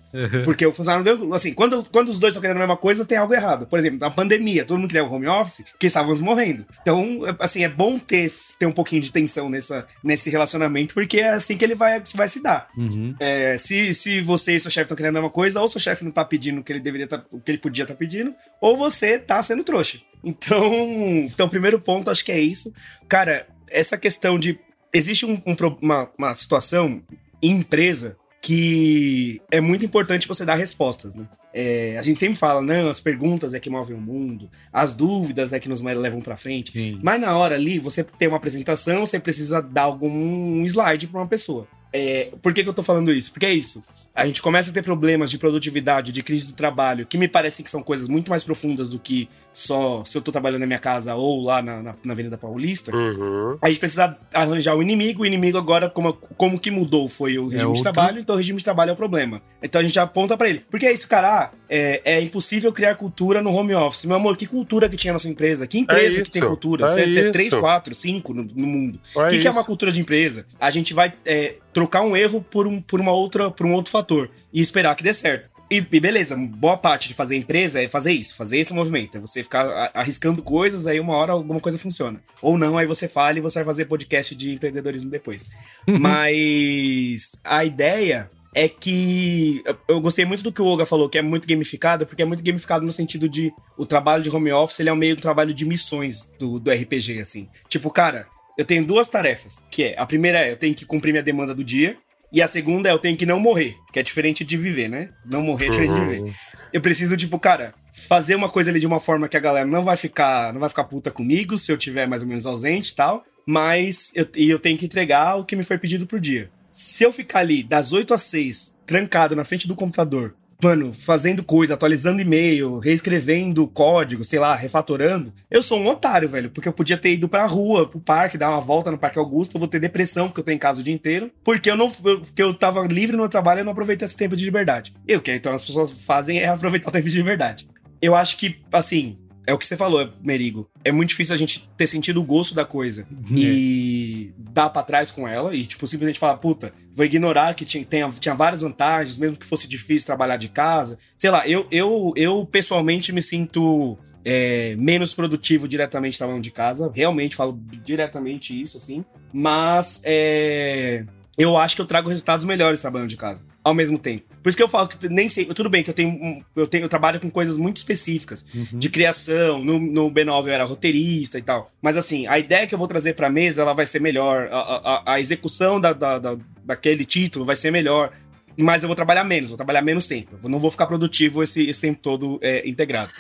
Porque o funcionário deu. Assim, quando, quando os dois estão querendo a mesma coisa, tem algo errado. Por exemplo, na pandemia, todo mundo queria o home office, porque estávamos morrendo. Então, assim, é bom ter, ter um pouquinho de tensão nessa, nesse relacionamento, porque é assim que ele vai, vai se dar. Uhum. É, se, se você e seu chefe estão querendo a mesma coisa, ou seu chefe não tá pedindo o que ele deveria tá, o que ele podia estar pedindo, ou você tá sendo trouxa. Então, então, primeiro ponto, acho que é isso. Cara, essa questão de. Existe um- um uma, uma situação em empresa que é muito importante você dar respostas, né? É, a gente sempre fala, não, as perguntas é que movem o mundo, as dúvidas é que nos levam pra frente. Sim. Mas na hora ali, você tem uma apresentação, você precisa dar algum slide pra uma pessoa. É, por que, que eu tô falando isso? Porque é isso. A gente começa a ter problemas de produtividade, de crise do trabalho, que me parecem que são coisas muito mais profundas do que só se eu tô trabalhando na minha casa ou lá na, na, na Avenida Paulista. Uhum. A gente precisa arranjar o inimigo. O inimigo agora, como, como que mudou, foi o regime de outro. trabalho, então o regime de trabalho é o problema. Então a gente aponta pra ele. Porque é isso, cara. ah, é, é impossível criar cultura no home office. Meu amor, que cultura que tinha na sua empresa? Que empresa É que tem cultura? é Você tem isso. três, quatro, cinco no, no mundo. É O que, que é uma cultura de empresa? A gente vai é, trocar um erro por um, por uma outra, por um outro fator e esperar que dê certo. E, e beleza, boa parte de fazer empresa é fazer isso, fazer esse movimento. É você ficar arriscando coisas, aí uma hora alguma coisa funciona. Ou não, aí você fala e você vai fazer podcast de empreendedorismo depois. Mas a ideia é que eu- gostei muito do que o Olga falou, que é muito gamificado, porque é muito gamificado no sentido de o trabalho de home office, ele é o meio do trabalho de missões do, do RPG, assim. Tipo, cara, eu tenho duas tarefas, que é, a primeira é eu tenho que cumprir minha demanda do dia, e a segunda é eu tenho que não morrer, que é diferente de viver, né? Não morrer é diferente de viver. Uhum. Eu preciso, tipo, cara, fazer uma coisa ali de uma forma que a galera não vai ficar, não vai ficar puta comigo se eu tiver mais ou menos ausente e tal. mas eu, e eu tenho que entregar o que me foi pedido por dia. Se eu ficar ali das 8 às 6, trancado na frente do computador, mano, fazendo coisa, atualizando e-mail, reescrevendo código, sei lá, refatorando, eu sou um otário, velho. Porque eu podia ter ido pra rua, pro parque, dar uma volta no Parque Augusto, eu vou ter depressão, porque eu tô em casa o dia inteiro, porque eu não porque eu tava livre no trabalho e não aproveitei esse tempo de liberdade. E o que então as pessoas fazem é aproveitar o tempo de liberdade. Eu acho que, assim, é o que você falou, Merigo. É muito difícil a gente ter sentido o gosto da coisa uhum. e dar para trás com ela e, tipo, simplesmente falar, puta, vou ignorar que tinha, tinha, tinha várias vantagens, mesmo que fosse difícil trabalhar de casa. Sei lá, eu, eu, eu pessoalmente me sinto é, menos produtivo diretamente trabalhando de casa. Realmente falo diretamente isso, assim. Mas é, eu acho que eu trago resultados melhores trabalhando de casa ao mesmo tempo. Por isso que eu falo que nem sei. Tudo bem que eu tenho. Eu, tenho, eu trabalho com coisas muito específicas. Uhum. De criação. No, no B9 eu era roteirista e tal. Mas assim, a ideia que eu vou trazer pra mesa, ela vai ser melhor. A, a, a execução da, da, da, daquele título vai ser melhor. Mas eu vou trabalhar menos, vou trabalhar menos tempo. Eu não vou ficar produtivo esse, esse tempo todo é, integrado.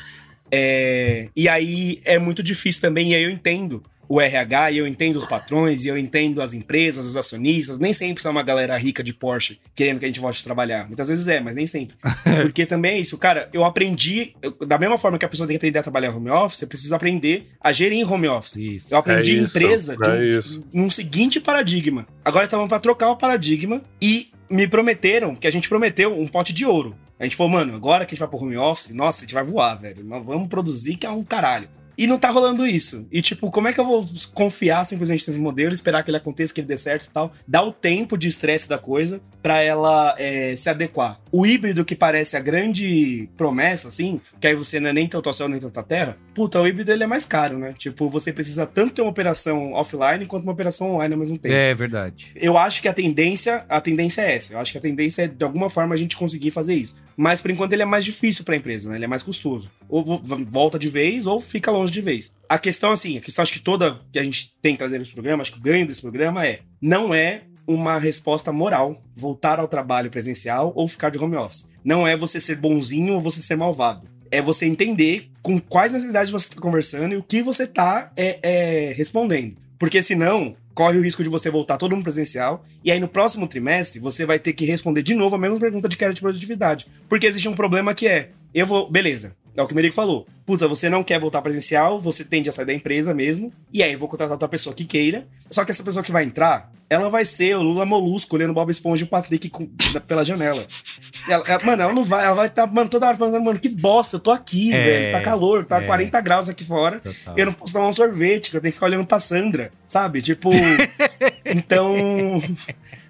É, e aí é muito difícil também, e aí eu entendo o RH e eu entendo os patrões e eu entendo as empresas, os acionistas. Nem sempre são uma galera rica de Porsche querendo que a gente volte a trabalhar. Muitas vezes é, mas nem sempre. Porque também é isso, cara. Eu aprendi, eu, da mesma forma que a pessoa tem que aprender a trabalhar home office, eu preciso aprender a gerir em home office. Isso. Eu aprendi é empresa é um, num seguinte paradigma. Agora estavam para trocar o paradigma e me prometeram, que a gente prometeu um pote de ouro. A gente falou, mano, agora que a gente vai pro home office, nossa, a gente vai voar, velho. Nós vamos produzir que é um caralho. E não tá rolando isso. E, tipo, como é que eu vou confiar simplesmente nesse modelo, esperar que ele aconteça, que ele dê certo e tal? Dar o tempo de estresse da coisa para ela é, se adequar. O híbrido que parece a grande promessa, assim, que aí você não é nem tanto céu nem tanto à terra, puta, o híbrido ele é mais caro, né? Tipo, você precisa tanto ter uma operação offline quanto uma operação online ao mesmo tempo. É verdade. Eu acho que a tendência, a tendência é essa. Eu acho que a tendência é, de alguma forma, a gente conseguir fazer isso. Mas, por enquanto, ele é mais difícil pra empresa, né? Ele é mais custoso. Ou volta de vez, ou fica longe de vez. A questão, assim, a questão acho que toda que a gente tem que trazer nesse programa, acho que o ganho desse programa é, não é uma resposta moral voltar ao trabalho presencial ou ficar de home office. Não é você ser bonzinho ou você ser malvado. É você entender com quais necessidades você está conversando e o que você está é, é, respondendo. Porque senão, corre o risco de você voltar todo mundo presencial, e aí no próximo trimestre você vai ter que responder de novo a mesma pergunta de queda de produtividade. Porque existe um problema que é, eu vou, beleza, é o que o Merico falou. Puta, você não quer voltar presencial, você tende a sair da empresa mesmo, e aí eu vou contratar outra pessoa que queira. Só que essa pessoa que vai entrar, ela vai ser o Lula Molusco olhando Bob Esponja e o Patrick com, pela janela. Ela, ela, mano, ela não vai, ela vai estar, tá, mano, toda hora pensando, mano, que bosta, eu tô aqui, é, velho, tá calor, tá é. 40 graus aqui fora, Total. eu não posso tomar um sorvete, que eu tenho que ficar olhando pra Sandra, sabe? Tipo, então,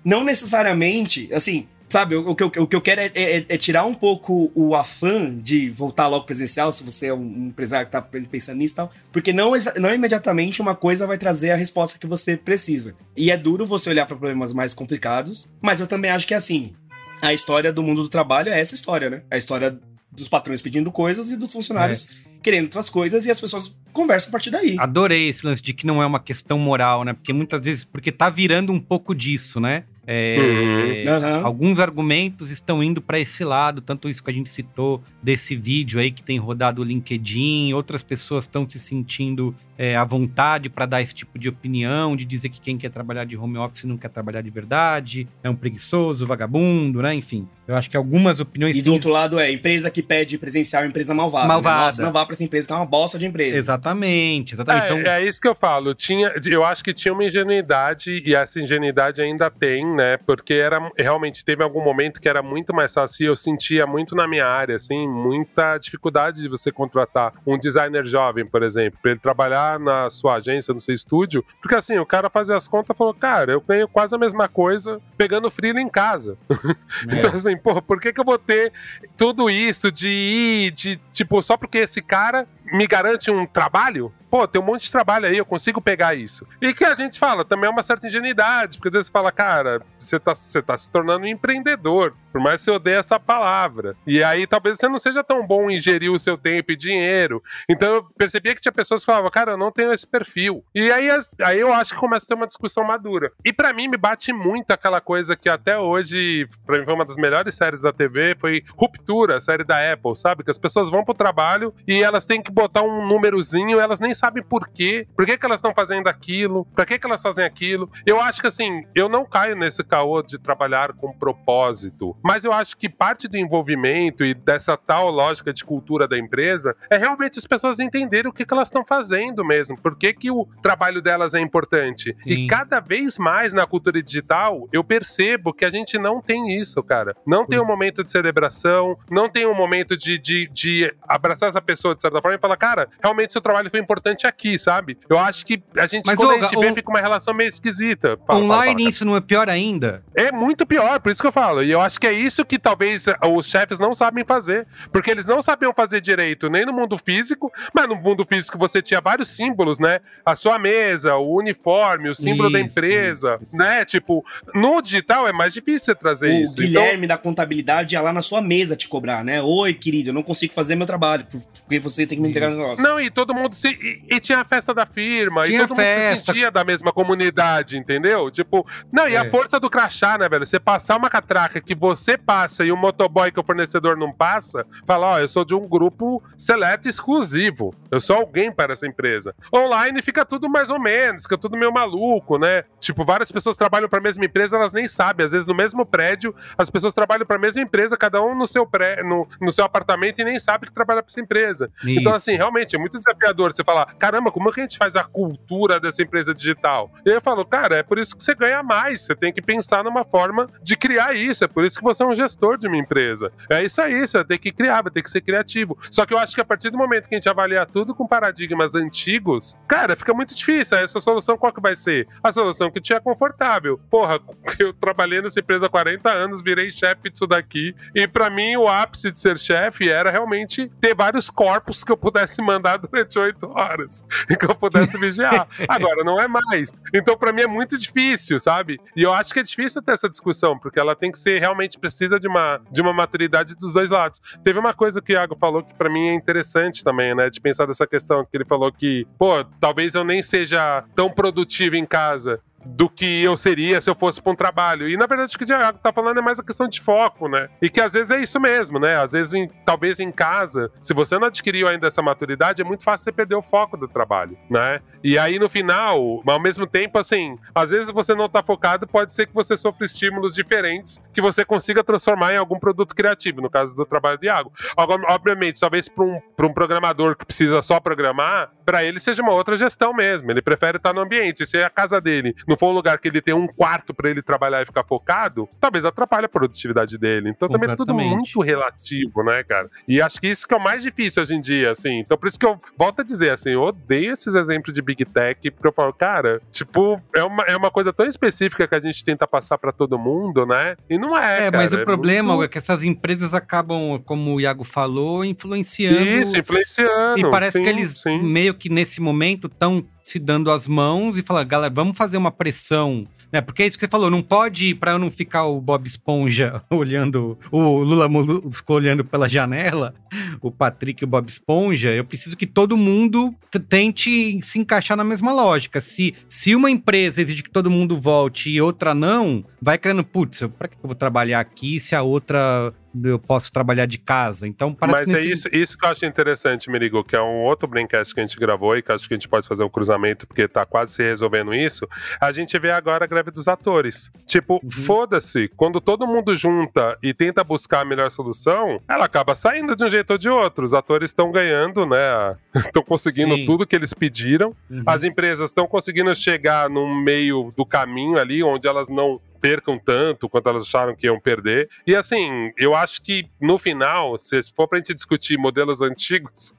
não necessariamente, assim, Sabe, o, que, eu, o que eu quero é, é, é, tirar um pouco o afã de voltar logo presencial, se você é um empresário que tá pensando nisso e tal, porque não, não imediatamente uma coisa vai trazer a resposta que você precisa. E é duro você olhar para problemas mais complicados, mas eu também acho que é assim. A história do mundo do trabalho é essa história, né? A história dos patrões pedindo coisas e dos funcionários é. querendo outras coisas e as pessoas conversam a partir daí. Adorei esse lance de que não é uma questão moral, né? Porque muitas vezes, porque tá virando um pouco disso, né? É, uhum. Alguns argumentos estão indo para esse lado, tanto isso que a gente citou desse vídeo aí que tem rodado o LinkedIn, outras pessoas estão se sentindo é, à vontade para dar esse tipo de opinião, de dizer que quem quer trabalhar de home office não quer trabalhar de verdade, é um preguiçoso, vagabundo, né? Enfim, eu acho que algumas opiniões. E do outro lado é empresa que pede presencial, empresa malvada. Né? Malvada. Né? Nossa, não vá para essa empresa que é uma bosta de empresa. Exatamente, exatamente. É, então... é isso que eu falo. Tinha, eu acho que tinha uma ingenuidade e essa ingenuidade ainda tem, né? Porque era realmente teve algum momento que era muito mais fácil. Eu sentia muito na minha área, assim, muita dificuldade de você contratar um designer jovem, por exemplo, para ele trabalhar na sua agência, no seu estúdio, porque assim, o cara fazia as contas e falou, cara, eu ganho quase a mesma coisa pegando freela em casa. É. então assim, porra, por que que eu vou ter tudo isso de ir, de, tipo, só porque esse cara me garante um trabalho? Pô, tem um monte de trabalho aí, eu consigo pegar isso. E que a gente fala, também é uma certa ingenuidade, porque às vezes você fala, cara, você tá, você tá se tornando um empreendedor. Por mais que você odeie essa palavra. E aí talvez você não seja tão bom em gerir o seu tempo e dinheiro. Então eu percebia que tinha pessoas que falavam, cara, eu não tenho esse perfil. E aí, aí eu acho que começa a ter uma discussão madura. E para mim me bate muito aquela coisa que até hoje, pra mim foi uma das melhores séries da TV, foi Ruptura, a série da Apple, sabe? Que as pessoas vão pro trabalho e elas têm que botar um númerozinho, elas nem sabem por quê, por que, que elas estão fazendo aquilo, pra que, que elas fazem aquilo. Eu acho que assim, eu não caio nesse caô de trabalhar com propósito, mas eu acho que parte do envolvimento e dessa tal lógica de cultura da empresa é realmente as pessoas entenderem o que, que elas estão fazendo mesmo, por que, que o trabalho delas é importante. Sim. E cada vez mais na cultura digital, eu percebo que a gente não tem isso, cara. Não tem um momento de celebração, não tem um momento de, de, de abraçar essa pessoa de certa forma e falar, cara, realmente seu trabalho foi importante aqui, sabe? Eu acho que a gente, Mas, quando Olga, a gente vê, on... fica uma relação meio esquisita. Fala, Online fala, fala, isso não é pior ainda? É muito pior, por isso que eu falo. E eu acho que é isso que talvez os chefes não sabem fazer. Porque eles não sabiam fazer direito nem no mundo físico, mas no mundo físico você tinha vários símbolos, né? A sua mesa, o uniforme, o símbolo isso, da empresa, isso, isso. né? Tipo, no digital é mais difícil você trazer o isso. O Guilherme então... da contabilidade ia lá na sua mesa te cobrar, né? Oi, querido, eu não consigo fazer meu trabalho, porque você tem que me entregar negócio. Não, e todo mundo se. E, e, tinha a festa da firma, tinha e todo festa. mundo se sentia da mesma comunidade, entendeu? Tipo, não, e é. a força do crachá, né, velho? Você passar uma catraca que você passa e o motoboy que o fornecedor não passa, fala, ó, oh, eu sou de um grupo seleto exclusivo. Eu sou alguém para essa empresa. Online fica tudo mais ou menos, fica tudo meio maluco, né? Tipo, várias pessoas trabalham para a mesma empresa, elas nem sabem. Às vezes no mesmo prédio, as pessoas trabalham para a mesma empresa, cada um no seu pré, no, no seu apartamento e nem sabe que trabalha para essa empresa. Então, Isso. Então, assim, realmente é muito desafiador você falar, caramba, como é que a gente faz a cultura dessa empresa digital? E eu falo, cara, é por isso que você ganha mais. Você tem que pensar numa forma de criar isso. É por isso que você é um gestor de uma empresa. É isso aí, você tem que criar, vai ter que ser criativo. Só que eu acho que a partir do momento que a gente avalia tudo com paradigmas antigos, cara, fica muito difícil. Essa solução qual que vai ser? A solução que te é confortável. Porra, eu trabalhei nessa empresa há 40 anos, virei chefe disso daqui. E para mim, o ápice de ser chefe era realmente ter vários corpos que eu pudesse mandar durante oito horas e que eu pudesse vigiar. Agora, não é mais. Então, para mim, é muito difícil, sabe? E eu acho que é difícil ter essa discussão, porque ela tem que ser realmente precisa de uma, de uma maturidade dos dois lados. Teve uma coisa que o Iago falou que para mim é interessante também, né? De pensar dessa questão que ele falou que, pô, talvez eu nem seja tão produtivo em casa do que eu seria se eu fosse para um trabalho. E na verdade o que o Diago tá falando é mais a questão de foco, né? E que às vezes é isso mesmo, né? Às vezes, em, talvez em casa, se você não adquiriu ainda essa maturidade, é muito fácil você perder o foco do trabalho, né? E aí no final, ao mesmo tempo, assim, às vezes você não tá focado, pode ser que você sofra estímulos diferentes que você consiga transformar em algum produto criativo, no caso do trabalho de Iago. Agora, obviamente, talvez para um, um programador que precisa só programar, para ele seja uma outra gestão mesmo. Ele prefere estar no ambiente. Se a casa dele não for um lugar que ele tem um quarto para ele trabalhar e ficar focado, talvez atrapalhe a produtividade dele. Então também é tudo muito relativo, né, cara? E acho que isso que é o mais difícil hoje em dia, assim. Então por isso que eu volto a dizer, assim, eu odeio esses exemplos de Big Tech, porque eu falo, cara, tipo, é uma, é uma coisa tão específica que a gente tenta passar para todo mundo, né? E não é. É, cara, mas o é problema muito... é que essas empresas acabam, como o Iago falou, influenciando. Isso, influenciando. E parece sim, que eles sim. meio que nesse momento estão se dando as mãos e falar, galera, vamos fazer uma pressão né? Porque é isso que você falou, não pode, para eu não ficar o Bob Esponja olhando, o Lula Molusco olhando pela janela, o Patrick e o Bob Esponja, eu preciso que todo mundo tente se encaixar na mesma lógica. Se, se uma empresa exige que todo mundo volte e outra não, vai criando, putz, pra que eu vou trabalhar aqui se a outra eu posso trabalhar de casa. Então parece Mas que é isso, isso que eu acho interessante, Merigo, que é um outro Braincast que a gente gravou e que acho que a gente pode fazer um cruzamento, porque tá quase se resolvendo isso. A gente vê agora a greve dos atores. Tipo, uhum. foda-se, quando todo mundo junta e tenta buscar a melhor solução, ela acaba saindo de um jeito ou de outro. Os atores estão ganhando, né? Estão conseguindo Sim. tudo que eles pediram. Uhum. As empresas estão conseguindo chegar no meio do caminho ali, onde elas não percam tanto quanto elas acharam que iam perder. E assim, eu acho que no final, se for pra gente discutir modelos antigos,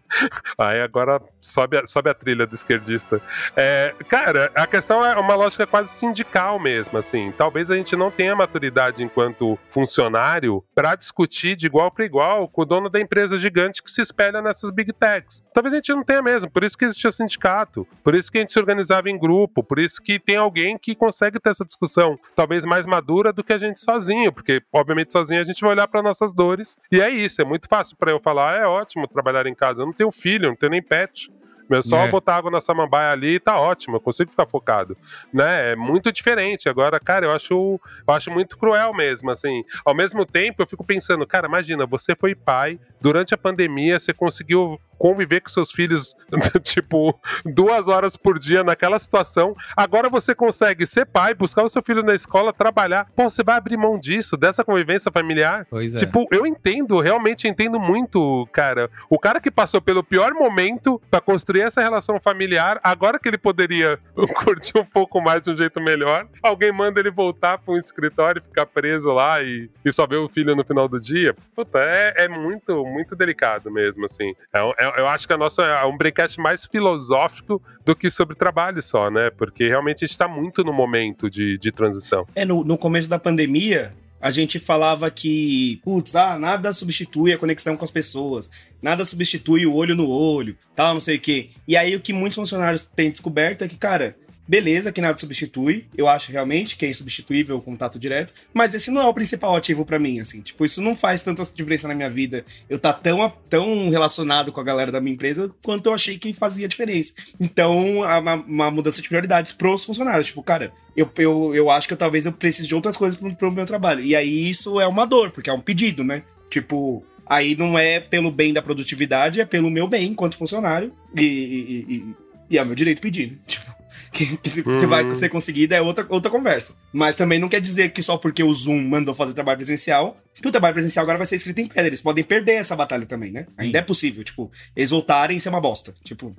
Aí agora sobe a, sobe a trilha do esquerdista. É, cara, a questão é uma lógica quase sindical mesmo, assim. Talvez a gente não tenha maturidade enquanto funcionário para discutir de igual para igual com o dono da empresa gigante que se espelha nessas big techs. Talvez a gente não tenha mesmo, por isso que existia sindicato, por isso que a gente se organizava em grupo, por isso que tem alguém que consegue ter essa discussão, talvez mais madura do que a gente sozinho, porque obviamente sozinho a gente vai olhar para nossas dores e é isso, é muito fácil para eu falar, ah, é ótimo trabalhar em casa, eu não tenho filho, não tenho nem pet. É só é. botar água na samambaia ali e tá ótimo, eu consigo ficar focado. Né? É muito diferente. Agora, cara, eu acho, eu acho muito cruel mesmo, assim. Ao mesmo tempo, eu fico pensando, cara, imagina, você foi pai, durante a pandemia, você conseguiu conviver com seus filhos, tipo, duas horas por dia naquela situação. Agora você consegue ser pai, buscar o seu filho na escola, trabalhar. Pô, você vai abrir mão disso, dessa convivência familiar? Pois é. Tipo, eu entendo, realmente entendo muito, cara. O cara que passou pelo pior momento para construir essa relação familiar, agora que ele poderia curtir um pouco mais de um jeito melhor, alguém manda ele voltar para um escritório e ficar preso lá e, e só ver o filho no final do dia. Puta, é, é muito, muito delicado mesmo, assim. É, é eu acho que a nossa é um breakcast mais filosófico do que sobre trabalho só, né? Porque realmente a gente está muito no momento de, de transição. É, no, no começo da pandemia, a gente falava que, putz, ah, nada substitui a conexão com as pessoas, nada substitui o olho no olho, tal, não sei o quê. E aí o que muitos funcionários têm descoberto é que, cara, Beleza, que nada substitui. Eu acho realmente que é insubstituível o contato direto. Mas esse não é o principal ativo para mim, assim. Tipo, isso não faz tanta diferença na minha vida. Eu tá tão, tão relacionado com a galera da minha empresa quanto eu achei que fazia diferença. Então, uma, uma mudança de prioridades pros funcionários. Tipo, cara, eu, eu, eu acho que eu, talvez eu precise de outras coisas pro, pro meu trabalho. E aí isso é uma dor, porque é um pedido, né? Tipo, aí não é pelo bem da produtividade, é pelo meu bem enquanto funcionário. E, e, e, e é o meu direito pedir. Né? Tipo, que, que se, uhum. vai ser conseguida é outra, outra conversa. Mas também não quer dizer que só porque o Zoom mandou fazer trabalho presencial, que o trabalho presencial agora vai ser escrito em pedra. Eles podem perder essa batalha também, né? Ainda é possível. Tipo, eles voltarem e ser uma bosta. Tipo,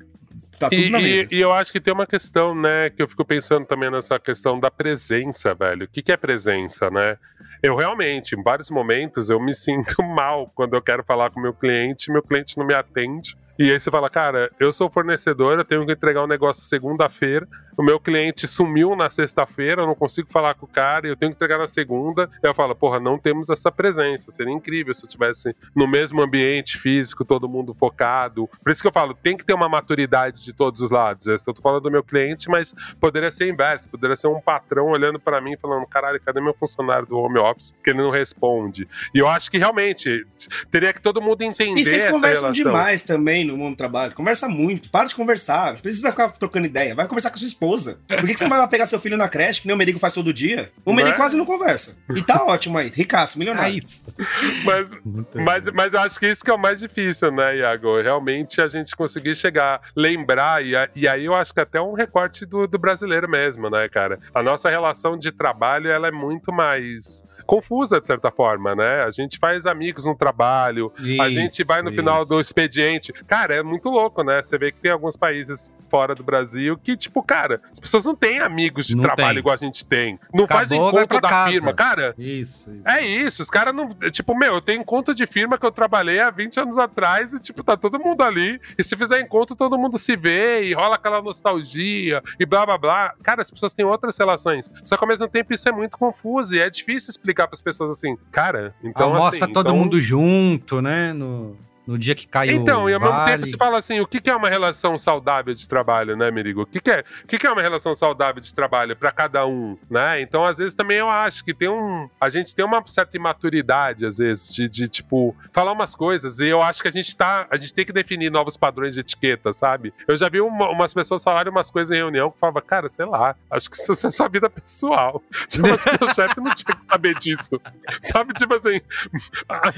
Tá tudo e. E, e, eu acho que tem uma questão, né, que eu fico pensando também nessa questão da presença, velho. O que, que é presença, né? Eu realmente, em vários momentos, eu me sinto mal quando eu quero falar com meu cliente, meu cliente não me atende. E aí você fala, cara, eu sou fornecedor, eu tenho que entregar um negócio segunda-feira, o meu cliente sumiu na sexta-feira, eu não consigo falar com o cara, eu tenho que entregar na segunda. Aí eu falo, porra, não temos essa presença. Seria incrível se eu tivesse no mesmo ambiente físico, todo mundo focado. Por isso que eu falo, tem que ter uma maturidade de todos os lados. Eu tô falando do meu cliente, mas poderia ser inverso, poderia ser um patrão olhando para mim falando, caralho, cadê meu funcionário do home office que ele não responde? E eu acho que realmente teria que todo mundo entender. E vocês conversam relação. demais também no mundo do trabalho. Conversa muito, para de conversar. Não precisa ficar trocando ideia. Vai conversar com a sua esposa. Por que, que você vai lá pegar seu filho na creche, que nem o Merigo faz todo dia? O Merigo quase não conversa. E tá ótimo aí, ricaço, milionário. É. Mas, mas, mas eu acho que isso que é o mais difícil, né, Iago? Realmente a gente conseguir chegar, lembrar, e, e aí eu acho que até um recorte do, do brasileiro mesmo, né, cara? A nossa relação de trabalho, ela é muito mais confusa, de certa forma, né? A gente faz amigos no trabalho, isso, a gente vai no isso. final do expediente. Cara, é muito louco, né? Você vê que tem alguns países fora do Brasil que, tipo, cara, as pessoas não têm amigos de não trabalho tem. igual a gente tem. Não Acabou, faz encontro da casa. firma. Cara, isso, isso. é isso. Os caras não. Tipo, meu, eu tenho encontro de firma que eu trabalhei há 20 anos atrás e, tipo, tá todo mundo ali. E se fizer encontro, todo mundo se vê e rola aquela nostalgia e blá blá blá. Cara, as pessoas têm outras relações. Só que ao mesmo tempo isso é muito confuso e é difícil explicar para as pessoas assim, cara, então. Almoça assim, todo então... mundo junto, né? No no dia que caiu Então, e ao vale. mesmo tempo você fala assim, o que é uma relação saudável de trabalho, né, Merigo? O que é, o que é uma relação saudável de trabalho para cada um, né? Então, às vezes também eu acho que tem um, a gente tem uma certa imaturidade às vezes de, de tipo falar umas coisas e eu acho que a gente tá, a gente tem que definir novos padrões de etiqueta, sabe? Eu já vi uma, umas pessoas falarem umas coisas em reunião que falava, cara, sei lá, acho que isso é sua vida pessoal. Tipo assim, o chefe não tinha que saber disso. Sabe, tipo assim,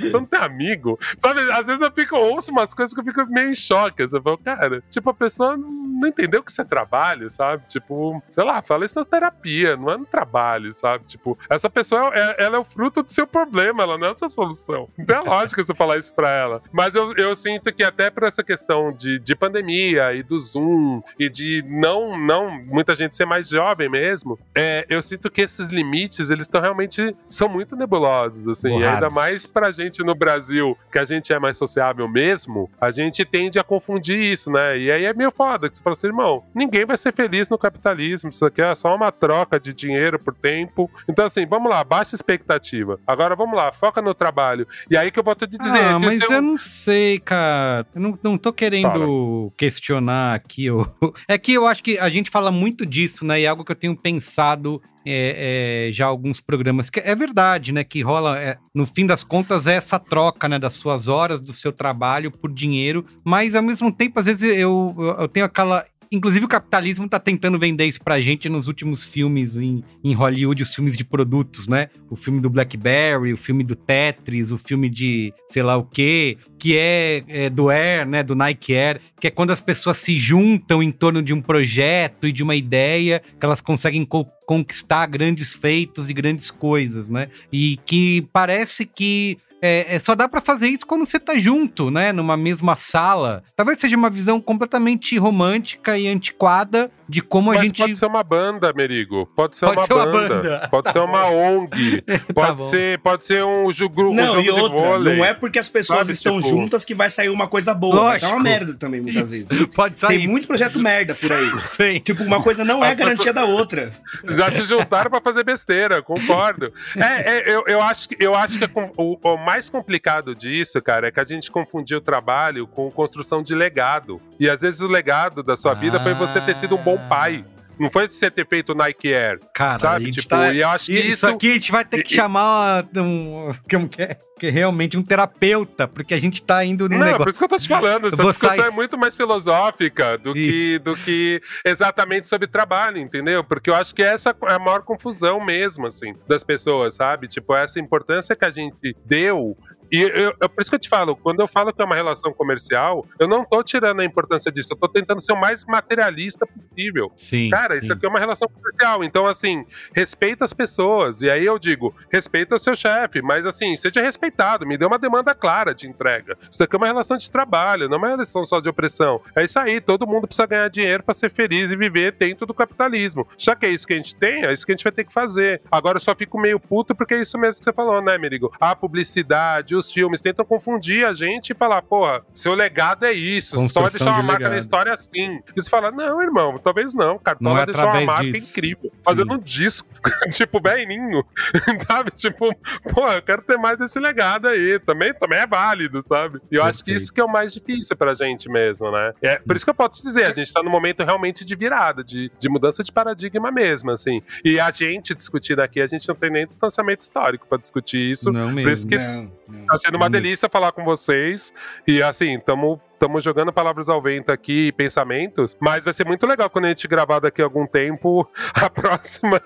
você não tem amigo. Sabe, às vezes eu fico, ouço umas coisas que eu fico meio em choque. Assim, eu falo, cara, tipo, a pessoa não entendeu que isso é trabalho, sabe? Tipo, sei lá, fala isso na terapia, não é no trabalho, sabe? Tipo, essa pessoa, é, ela é o fruto do seu problema, ela não é a sua solução. Não tem lógica você falar isso pra ela. Mas eu, eu sinto que até por essa questão de, de pandemia e do Zoom e de não, não, muita gente ser mais jovem mesmo, é, eu sinto que esses limites, eles estão realmente, são muito nebulosos, assim. E ainda mais pra gente no Brasil, que a gente é mais social sociável mesmo, a gente tende a confundir isso, né? E aí é meio foda, que você fala assim, irmão, ninguém vai ser feliz no capitalismo, isso aqui é só uma troca de dinheiro por tempo. Então, assim, vamos lá, baixa expectativa. Agora vamos lá, foca no trabalho. E aí que eu vou te dizer. Ah, mas eu não sei, cara. Eu não, não tô querendo questionar aqui. Eu... É que eu acho que a gente fala muito disso, né? E é algo que eu tenho pensado é, é, já alguns programas. Que é verdade, né? Que rola, é, no fim das contas, é essa troca, né? Das suas horas, do seu trabalho por dinheiro. Mas, ao mesmo tempo, às vezes eu, eu tenho aquela Inclusive, o capitalismo tá tentando vender isso pra gente nos últimos filmes em, em Hollywood, os filmes de produtos, né? O filme do Blackberry, o filme do Tetris, o filme de sei lá o quê, que é, é do Air, né? Do Nike Air, que é quando as pessoas se juntam em torno de um projeto e de uma ideia, que elas conseguem co conquistar grandes feitos e grandes coisas, né? E que parece que é, é, só dá para fazer isso quando você tá junto, né? Numa mesma sala. Talvez seja uma visão completamente romântica e antiquada de como Mas a gente. Pode ser uma banda, Merigo. Pode ser, pode uma, ser banda. uma, banda. Pode tá ser uma ONG. Pode, tá ser, pode ser um, não, um jogo e outra, de vôlei. Não é porque as pessoas Sabe, tipo... estão juntas que vai sair uma coisa boa. Lógico. Vai ser uma merda também, muitas vezes. pode sair. Tem muito projeto merda por aí. Sim. Tipo, uma coisa não é as garantia pessoas... da outra. Já se juntaram para fazer besteira, concordo. É, é, eu, eu, acho que, eu acho que o, o mais complicado disso, cara, é que a gente confundiu o trabalho com construção de legado. E às vezes o legado da sua ah. vida foi você ter sido um bom pai. Não foi você ter feito Nike Air. Cara, sabe? Tipo, tá... e eu acho que isso, isso aqui a gente vai ter que chamar um, que é, que é realmente um terapeuta, porque a gente tá indo no Não, negócio. por isso que eu tô te falando. Essa discussão sair... é muito mais filosófica do que, do que exatamente sobre trabalho, entendeu? Porque eu acho que essa é a maior confusão mesmo, assim, das pessoas, sabe? Tipo, essa importância que a gente deu e eu, eu, por isso que eu te falo, quando eu falo que é uma relação comercial, eu não tô tirando a importância disso, eu tô tentando ser o mais materialista possível. Sim. Cara, sim. isso aqui é uma relação comercial. Então, assim, respeita as pessoas. E aí eu digo, respeita o seu chefe, mas assim, seja respeitado, me dê uma demanda clara de entrega. Isso aqui é uma relação de trabalho, não é uma relação só de opressão. É isso aí, todo mundo precisa ganhar dinheiro para ser feliz e viver dentro do capitalismo. Já que é isso que a gente tem, é isso que a gente vai ter que fazer. Agora eu só fico meio puto porque é isso mesmo que você falou, né, Merigo? A publicidade, os os filmes tentam confundir a gente e falar, porra, seu legado é isso, só vai deixar uma de marca legado. na história assim. E você fala, não, irmão, talvez não. Cartola é deixou uma marca disso. incrível. Fazendo Sim. um disco, tipo, velhinho. sabe? Tipo, pô, eu quero ter mais desse legado aí. Também, também é válido, sabe? E eu Perfeito. acho que isso que é o mais difícil pra gente mesmo, né? É, por isso que eu posso dizer, a gente tá num momento realmente de virada, de, de mudança de paradigma mesmo, assim. E a gente discutindo aqui, a gente não tem nem distanciamento histórico pra discutir isso. Não mesmo. Por isso que não, não. Tá sendo uma delícia falar com vocês. E assim, estamos estamos jogando palavras ao vento aqui e pensamentos, mas vai ser muito legal quando a gente gravar daqui a algum tempo a próxima,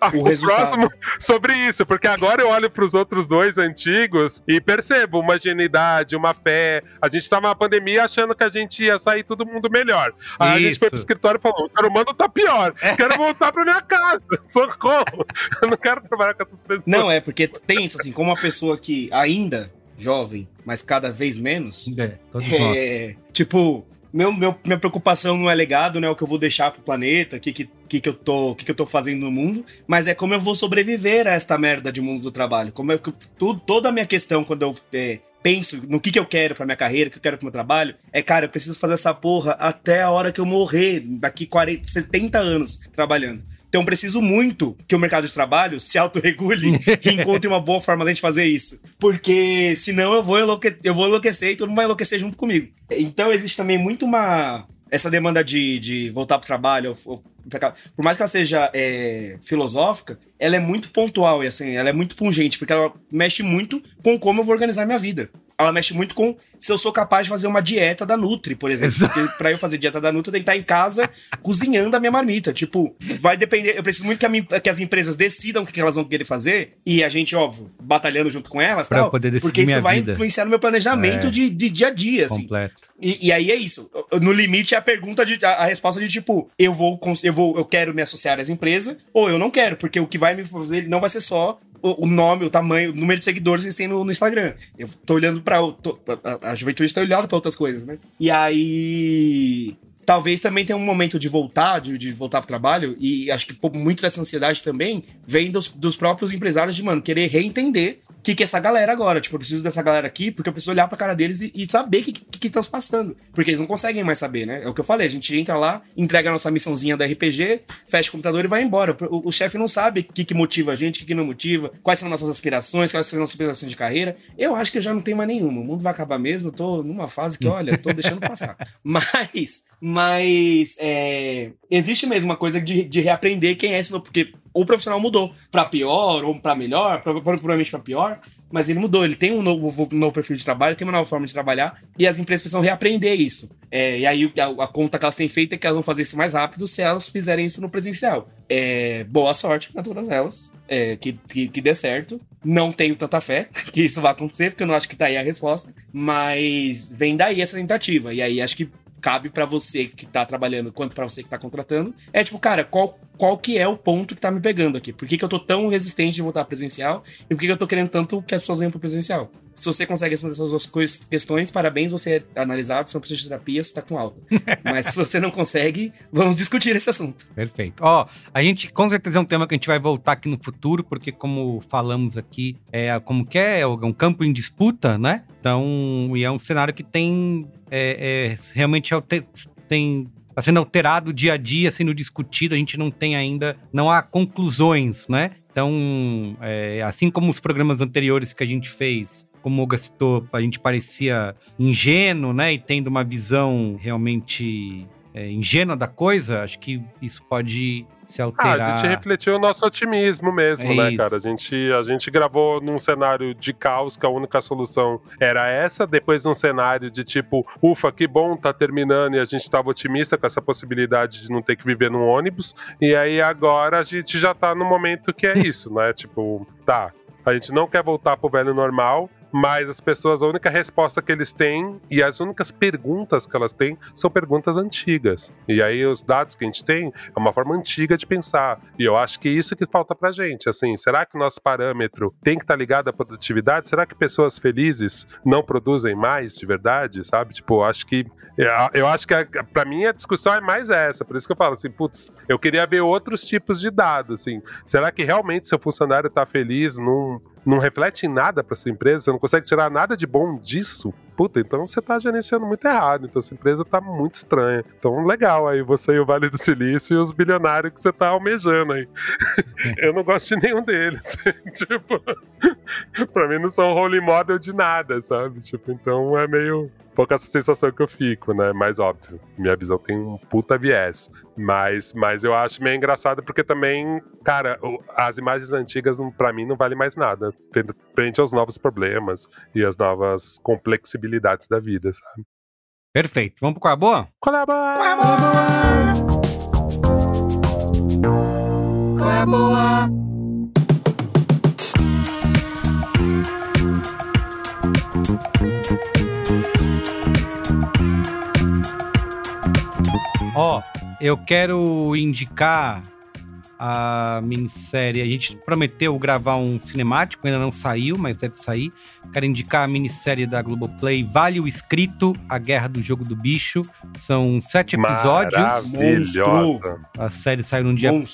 a, o, o próximo sobre isso, porque agora eu olho para os outros dois antigos e percebo uma genuidade, uma fé. A gente estava na pandemia achando que a gente ia sair todo mundo melhor. Aí isso. a gente foi pro escritório e falou: o ser humano tá pior, é. quero voltar para minha casa, socorro. Eu não quero trabalhar com essas pessoas. Não, é porque tem isso assim, como uma pessoa que ainda jovem, mas cada vez menos. É, todos é, nós. Tipo, meu, meu, minha preocupação não é legado, né? O que eu vou deixar pro planeta, o que, que, que, que, eu tô, que, que eu tô fazendo no mundo, mas é como eu vou sobreviver a esta merda de mundo do trabalho. Como é que tudo, toda a minha questão quando eu é, penso no que, que eu quero pra minha carreira, o que eu quero pro meu trabalho, é, cara, eu preciso fazer essa porra até a hora que eu morrer, daqui 40, 70 anos trabalhando. Então preciso muito que o mercado de trabalho se autorregule e encontre uma boa forma de gente fazer isso. Porque senão eu vou, enlouque eu vou enlouquecer e todo mundo vai enlouquecer junto comigo. Então existe também muito uma. Essa demanda de, de voltar pro trabalho, ou, por mais que ela seja é, filosófica, ela é muito pontual e assim, ela é muito pungente, porque ela mexe muito com como eu vou organizar minha vida ela mexe muito com se eu sou capaz de fazer uma dieta da Nutri, por exemplo. Pra eu fazer dieta da Nutri, eu tenho que estar em casa cozinhando a minha marmita. Tipo, vai depender. Eu preciso muito que, minha, que as empresas decidam o que elas vão querer fazer. E a gente, óbvio, batalhando junto com elas. Pra tal, poder decidir porque isso vai vida. influenciar no meu planejamento é. de, de dia a dia. Assim. Completo. E, e, aí é isso. No limite é a pergunta de a, a, resposta de tipo, eu vou, eu vou, eu quero me associar às empresas, ou eu não quero, porque o que vai me fazer não vai ser só o, nome, o tamanho, o número de seguidores que eles têm no, no Instagram. Eu tô olhando pra. Tô, a, a, juventude tá olhando pra outras coisas, né? E aí. Talvez também tenha um momento de voltar, de, de voltar pro trabalho, e acho que muito dessa ansiedade também vem dos, dos próprios empresários de, mano, querer reentender que, que é essa galera agora. Tipo, eu preciso dessa galera aqui, porque eu preciso olhar pra cara deles e, e saber o que, que, que, se passando. Porque eles não conseguem mais saber, né? É o que eu falei, a gente entra lá, entrega a nossa missãozinha da RPG, fecha o computador e vai embora. O, o chefe não sabe o que, que motiva a gente, o que, que não motiva, quais são nossas aspirações, quais são nossas aspirações de carreira. Eu acho que eu já não tenho mais nenhuma. O mundo vai acabar mesmo, eu tô numa fase que, olha, tô deixando passar. Mas, mas, é, existe mesmo uma coisa de, de reaprender quem é esse, porque o profissional mudou para pior ou para melhor, provavelmente para pior, mas ele mudou, ele tem um novo, novo perfil de trabalho, tem uma nova forma de trabalhar, e as empresas precisam reaprender isso. É, e aí a, a, conta que elas têm feito é que elas vão fazer isso mais rápido se elas fizerem isso no presencial. É, boa sorte para todas elas, é, que, que, que dê certo. Não tenho tanta fé que isso vai acontecer, porque eu não acho que tá aí a resposta, mas vem daí essa tentativa. E aí acho que cabe para você que tá trabalhando quanto para você que tá contratando. É tipo, cara, qual, qual que é o ponto que tá me pegando aqui? Por que, que eu tô tão resistente de voltar presencial? E por que, que eu tô querendo tanto que as pessoas venham pro presencial? Se você consegue responder essas duas questões, parabéns, você é analisado, se não precisa de terapia, você tá com alta. Mas se você não consegue, vamos discutir esse assunto. Perfeito. Ó, a gente com certeza é um tema que a gente vai voltar aqui no futuro, porque como falamos aqui, é como que é, é um campo em disputa, né? Então, e é um cenário que tem é, é, realmente tem está sendo alterado dia a dia, sendo discutido, a gente não tem ainda, não há conclusões, né? Então, é, assim como os programas anteriores que a gente fez, como o Olga a gente parecia ingênuo, né? E tendo uma visão realmente é, ingênua da coisa, acho que isso pode se alterar. Ah, a gente refletiu o nosso otimismo mesmo, é né, isso. cara? A gente, a gente gravou num cenário de caos, que a única solução era essa, depois num cenário de tipo, ufa, que bom, tá terminando, e a gente tava otimista com essa possibilidade de não ter que viver num ônibus, e aí agora a gente já tá no momento que é isso, né? Tipo, tá, a gente não quer voltar pro velho normal, mas as pessoas, a única resposta que eles têm e as únicas perguntas que elas têm são perguntas antigas. E aí os dados que a gente tem é uma forma antiga de pensar. E eu acho que isso que falta pra gente. Assim, será que nosso parâmetro tem que estar tá ligado à produtividade? Será que pessoas felizes não produzem mais de verdade, sabe? Tipo, acho que eu acho que para mim a discussão é mais essa. Por isso que eu falo assim, putz, eu queria ver outros tipos de dados, assim. Será que realmente seu funcionário tá feliz num não reflete em nada para sua empresa, você não consegue tirar nada de bom disso, puta, então você tá gerenciando muito errado, então sua empresa tá muito estranha. Então, legal aí você e o Vale do Silício e os bilionários que você tá almejando aí. Eu não gosto de nenhum deles. tipo, pra mim não são role model de nada, sabe? Tipo, então é meio pouco essa sensação que eu fico, né? Mas óbvio, minha visão tem um puta viés. Mas, mas eu acho meio engraçado porque também, cara, as imagens antigas para mim não valem mais nada frente aos novos problemas e as novas complexibilidades da vida, sabe? Perfeito. Vamos pro boa? Qual é a boa? Qual é a boa? Qual é a boa? Ó, eu quero indicar a minissérie. A gente prometeu gravar um cinemático, ainda não saiu, mas deve sair. Quero indicar a minissérie da Globoplay, Vale o Escrito, A Guerra do Jogo do Bicho. São sete episódios. Monstro. A série saiu no dia 1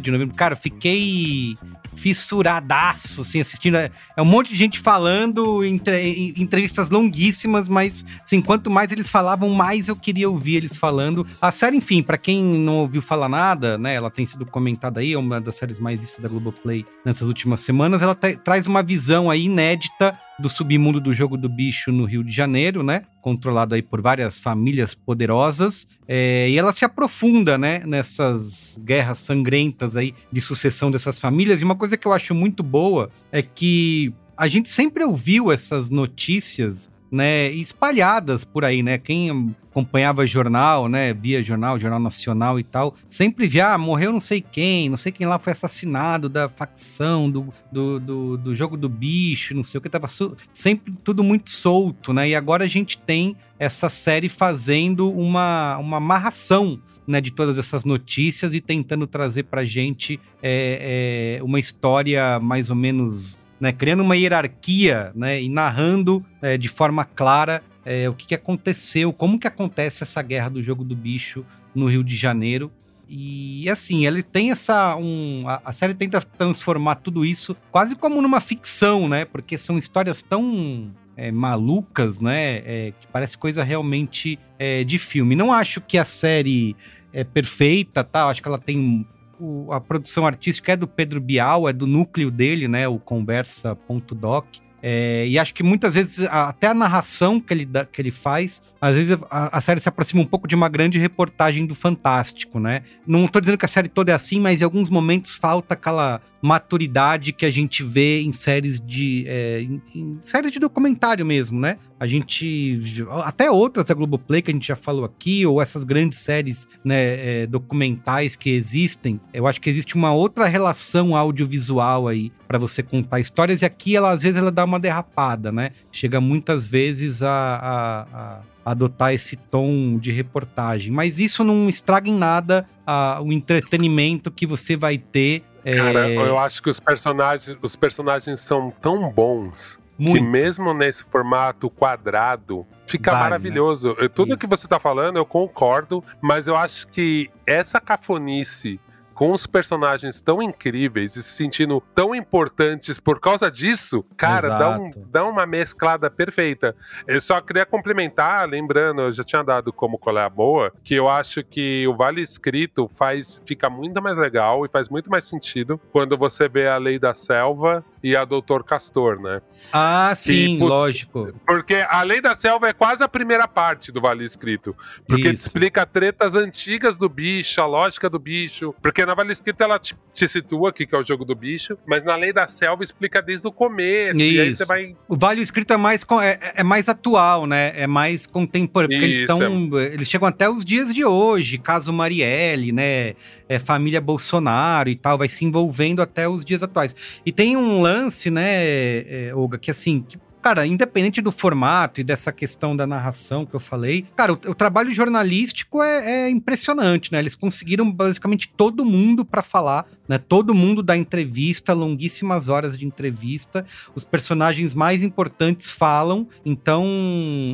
de novembro. Cara, fiquei fissuradaço, assim, assistindo. É um monte de gente falando, entre, entrevistas longuíssimas, mas, assim, quanto mais eles falavam, mais eu queria ouvir eles falando. A série, enfim, para quem não ouviu falar nada, né, ela tem sido comentada aí, é uma das séries mais vistas da Globoplay nessas últimas semanas, ela traz uma visão aí inédita do submundo do jogo do bicho no Rio de Janeiro, né? Controlado aí por várias famílias poderosas. É, e ela se aprofunda, né? Nessas guerras sangrentas aí de sucessão dessas famílias. E uma coisa que eu acho muito boa é que a gente sempre ouviu essas notícias né, espalhadas por aí, né? Quem acompanhava jornal, né, via jornal, jornal nacional e tal, sempre via, ah, morreu não sei quem, não sei quem lá foi assassinado da facção, do, do, do, do jogo do bicho, não sei o que, tava sempre tudo muito solto, né? E agora a gente tem essa série fazendo uma, uma amarração né, de todas essas notícias e tentando trazer pra gente é, é, uma história mais ou menos né, criando uma hierarquia né, e narrando é, de forma clara é, o que, que aconteceu, como que acontece essa guerra do jogo do bicho no Rio de Janeiro. E assim, ele tem essa. Um, a, a, série tenta transformar tudo isso quase como numa ficção, né? Porque são histórias tão. É, malucas, né? É, que parece coisa realmente é, de filme. Não acho que a série é perfeita, tá? Acho que ela tem o, a produção artística é do Pedro Bial, é do núcleo dele, né? O conversa.doc. É, e acho que muitas vezes, até a narração que ele, que ele faz, às vezes a, a, série se aproxima um pouco de uma grande reportagem do Fantástico, né? Não estou dizendo que a série toda é assim, mas em alguns momentos falta aquela maturidade que a gente vê em séries de. É, em, em, séries de documentário mesmo, né? A gente. Até outras da Globoplay que a gente já falou aqui, ou essas grandes séries né, é, documentais que existem, eu acho que existe uma outra relação audiovisual aí para você contar histórias, e aqui ela às vezes ela dá uma derrapada, né? Chega muitas vezes a, a, a adotar esse tom de reportagem. Mas isso não estraga em nada a, o entretenimento que você vai ter. Cara, é... eu acho que os personagens, os personagens são tão bons Muito. que mesmo nesse formato quadrado fica vale, né? maravilhoso. Né? Tudo Isso. que você tá falando eu concordo, mas eu acho que essa cafonice com os personagens tão incríveis e se sentindo tão importantes por causa disso, cara, dá, um, dá, uma mesclada perfeita. Eu só queria complementar, lembrando, eu já tinha dado como qual é a boa, que eu acho que o Vale Escrito faz, fica muito mais legal e faz muito mais sentido quando você vê a Lei da Selva e a Doutor Castor, né? Ah, sim, e, putz, lógico. Porque a Lei da Selva é quase a primeira parte do Vale Escrito. Porque Isso. explica tretas antigas do bicho, a lógica do bicho. Porque na Vale Escrito ela te, te situa aqui, que é o jogo do bicho, mas na Lei da Selva explica desde o começo. Isso. E aí você vai. O Vale Escrito é mais, é, é mais atual, né? É mais contemporâneo. Porque eles estão. É. Eles chegam até os dias de hoje, caso Marielle, né? É, família Bolsonaro e tal, vai se envolvendo até os dias atuais. E tem um lance, né, é, Olga, que assim, que cara, independente do formato e dessa questão da narração que eu falei, cara, o, o trabalho jornalístico é, é, impressionante, né? Eles conseguiram basicamente todo mundo para falar, né? Todo mundo dá entrevista, longuíssimas horas de entrevista, os personagens mais importantes falam, então,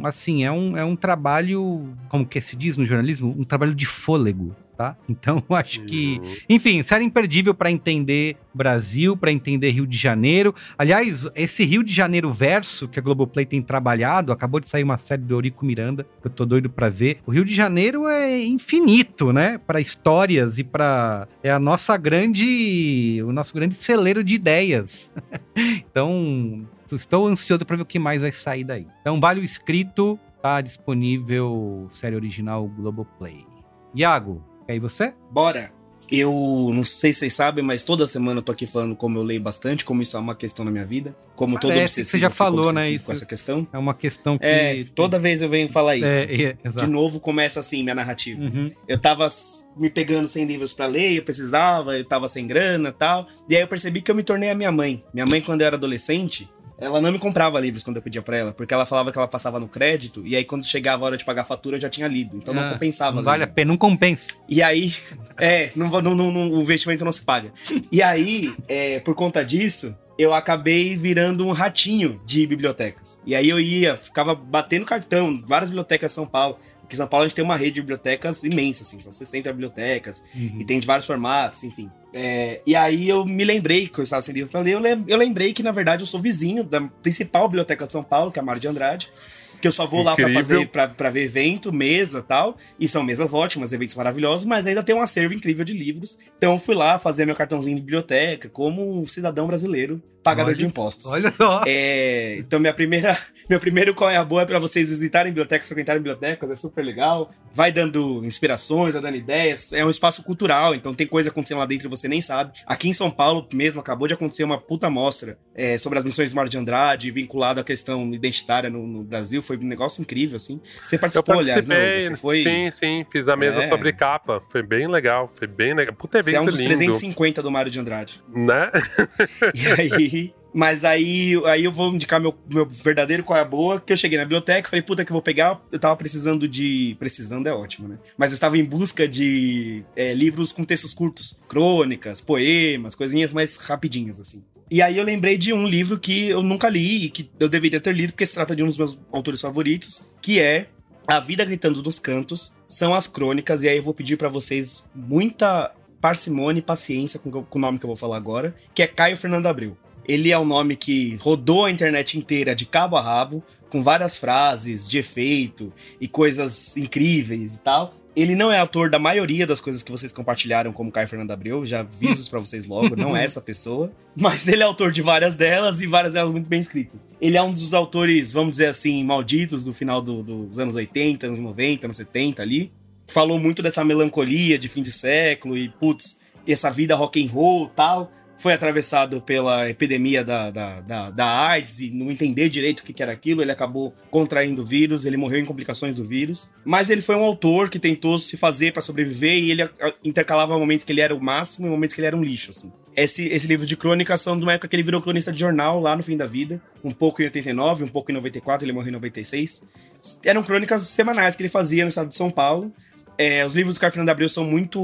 assim, é um, é um trabalho, como que se diz no jornalismo? Um trabalho de fôlego, tá? Então, acho que, enfim, série imperdível para entender Brasil, para entender Rio de Janeiro. Aliás, esse Rio de Janeiro verso que a Globoplay tem trabalhado, acabou de sair uma série do Eurico Miranda, que eu tô doido para ver. O Rio de Janeiro é infinito, né? Para histórias e para é a nossa grande, o nosso grande celeiro de ideias. então, estou ansioso para ver o que mais vai sair daí. Então, vale o escrito, tá disponível série original Globoplay. Iago, e aí você? Bora! Eu não sei se vocês sabem, mas toda semana eu tô aqui falando como eu leio bastante, como isso é uma questão na minha vida. Como todo é, obsessivo. Você já falou, né? Isso, com essa questão. É uma questão que. É, toda vez eu venho falar isso. É, é, De novo começa assim minha narrativa. Uhum. Eu tava me pegando sem livros para ler, eu precisava, eu tava sem grana e tal. E aí eu percebi que eu me tornei a minha mãe. Minha mãe, quando eu era adolescente, ela não me comprava livros quando eu pedia para ela, porque ela falava que ela passava no crédito, e aí quando chegava a hora de pagar a fatura eu já tinha lido. Então ah, não compensava. Não vale a pena, não compensa. E aí, é, não, não, não, o investimento não se paga. E aí, é, por conta disso, eu acabei virando um ratinho de bibliotecas. E aí eu ia, ficava batendo cartão, várias bibliotecas em São Paulo. Porque em São Paulo a gente tem uma rede de bibliotecas imensa, assim, são 60 bibliotecas, uhum. e tem de vários formatos, enfim. É, e aí eu me lembrei que eu estava sem livro para ler, eu, lembrei que, na verdade, eu sou vizinho da principal biblioteca de São Paulo, que é a Mar de Andrade que eu só vou Incrível. lá para fazer pra, pra ver evento, mesa tal. E são mesas ótimas, eventos maravilhosos, mas ainda tem um acervo incrível de livros. Então eu fui lá fazer meu cartãozinho de biblioteca como um cidadão brasileiro, pagador olha, de impostos. Olha só. É, então minha primeira, meu primeiro qual é a boa é para vocês visitarem bibliotecas, frequentarem bibliotecas, é super legal. Vai dando inspirações, vai dando ideias. É um espaço cultural, então tem coisa acontecendo lá dentro e você nem sabe. Aqui em São Paulo mesmo acabou de acontecer uma puta mostra é, sobre as missões do Mar de Andrade, vinculado à questão identitária no, no Brasil. Foi um negócio incrível, assim. Você participou, aliás, né? Você foi... Sim, sim, fiz a mesa é. sobre capa. Foi bem legal, foi bem legal. Puta evento Você é um dos lindo. 350 do Mário de Andrade. Né? e aí... Mas aí, aí eu vou indicar meu, meu verdadeiro qual é a boa, que eu cheguei na biblioteca, falei, puta que eu vou pegar, eu tava precisando de... Precisando é ótimo, né? Mas eu estava em busca de é, livros com textos curtos, crônicas, poemas, coisinhas mais rapidinhas, assim. E aí eu lembrei de um livro que eu nunca li e que eu deveria ter lido, porque se trata de um dos meus autores favoritos, que é A Vida Gritando dos Cantos são as crônicas, e aí eu vou pedir para vocês muita parcimônia e paciência com o nome que eu vou falar agora, que é Caio Fernando Abreu. Ele é um nome que rodou a internet inteira de cabo a rabo, com várias frases de efeito e coisas incríveis e tal. Ele não é autor da maioria das coisas que vocês compartilharam como Caio Fernando Abreu, já aviso isso pra vocês logo, não é essa pessoa. Mas ele é autor de várias delas e várias delas muito bem escritas. Ele é um dos autores, vamos dizer assim, malditos do final do, dos anos 80, anos 90, anos 70 ali. Falou muito dessa melancolia de fim de século e, putz, essa vida rock and roll tal foi atravessado pela epidemia da, da, da, da AIDS e não entender direito o que era aquilo, ele acabou contraindo o vírus, ele morreu em complicações do vírus. Mas ele foi um autor que tentou se fazer para sobreviver e ele intercalava momentos que ele era o máximo e momentos que ele era um lixo, assim. Esse, esse livro de crônicas são de uma época que ele virou cronista de jornal lá no fim da vida, um pouco em 89, um pouco em 94, ele morreu em 96. Eram crônicas semanais que ele fazia no estado de São Paulo. É, os livros do Caio Fernando Abreu são muito.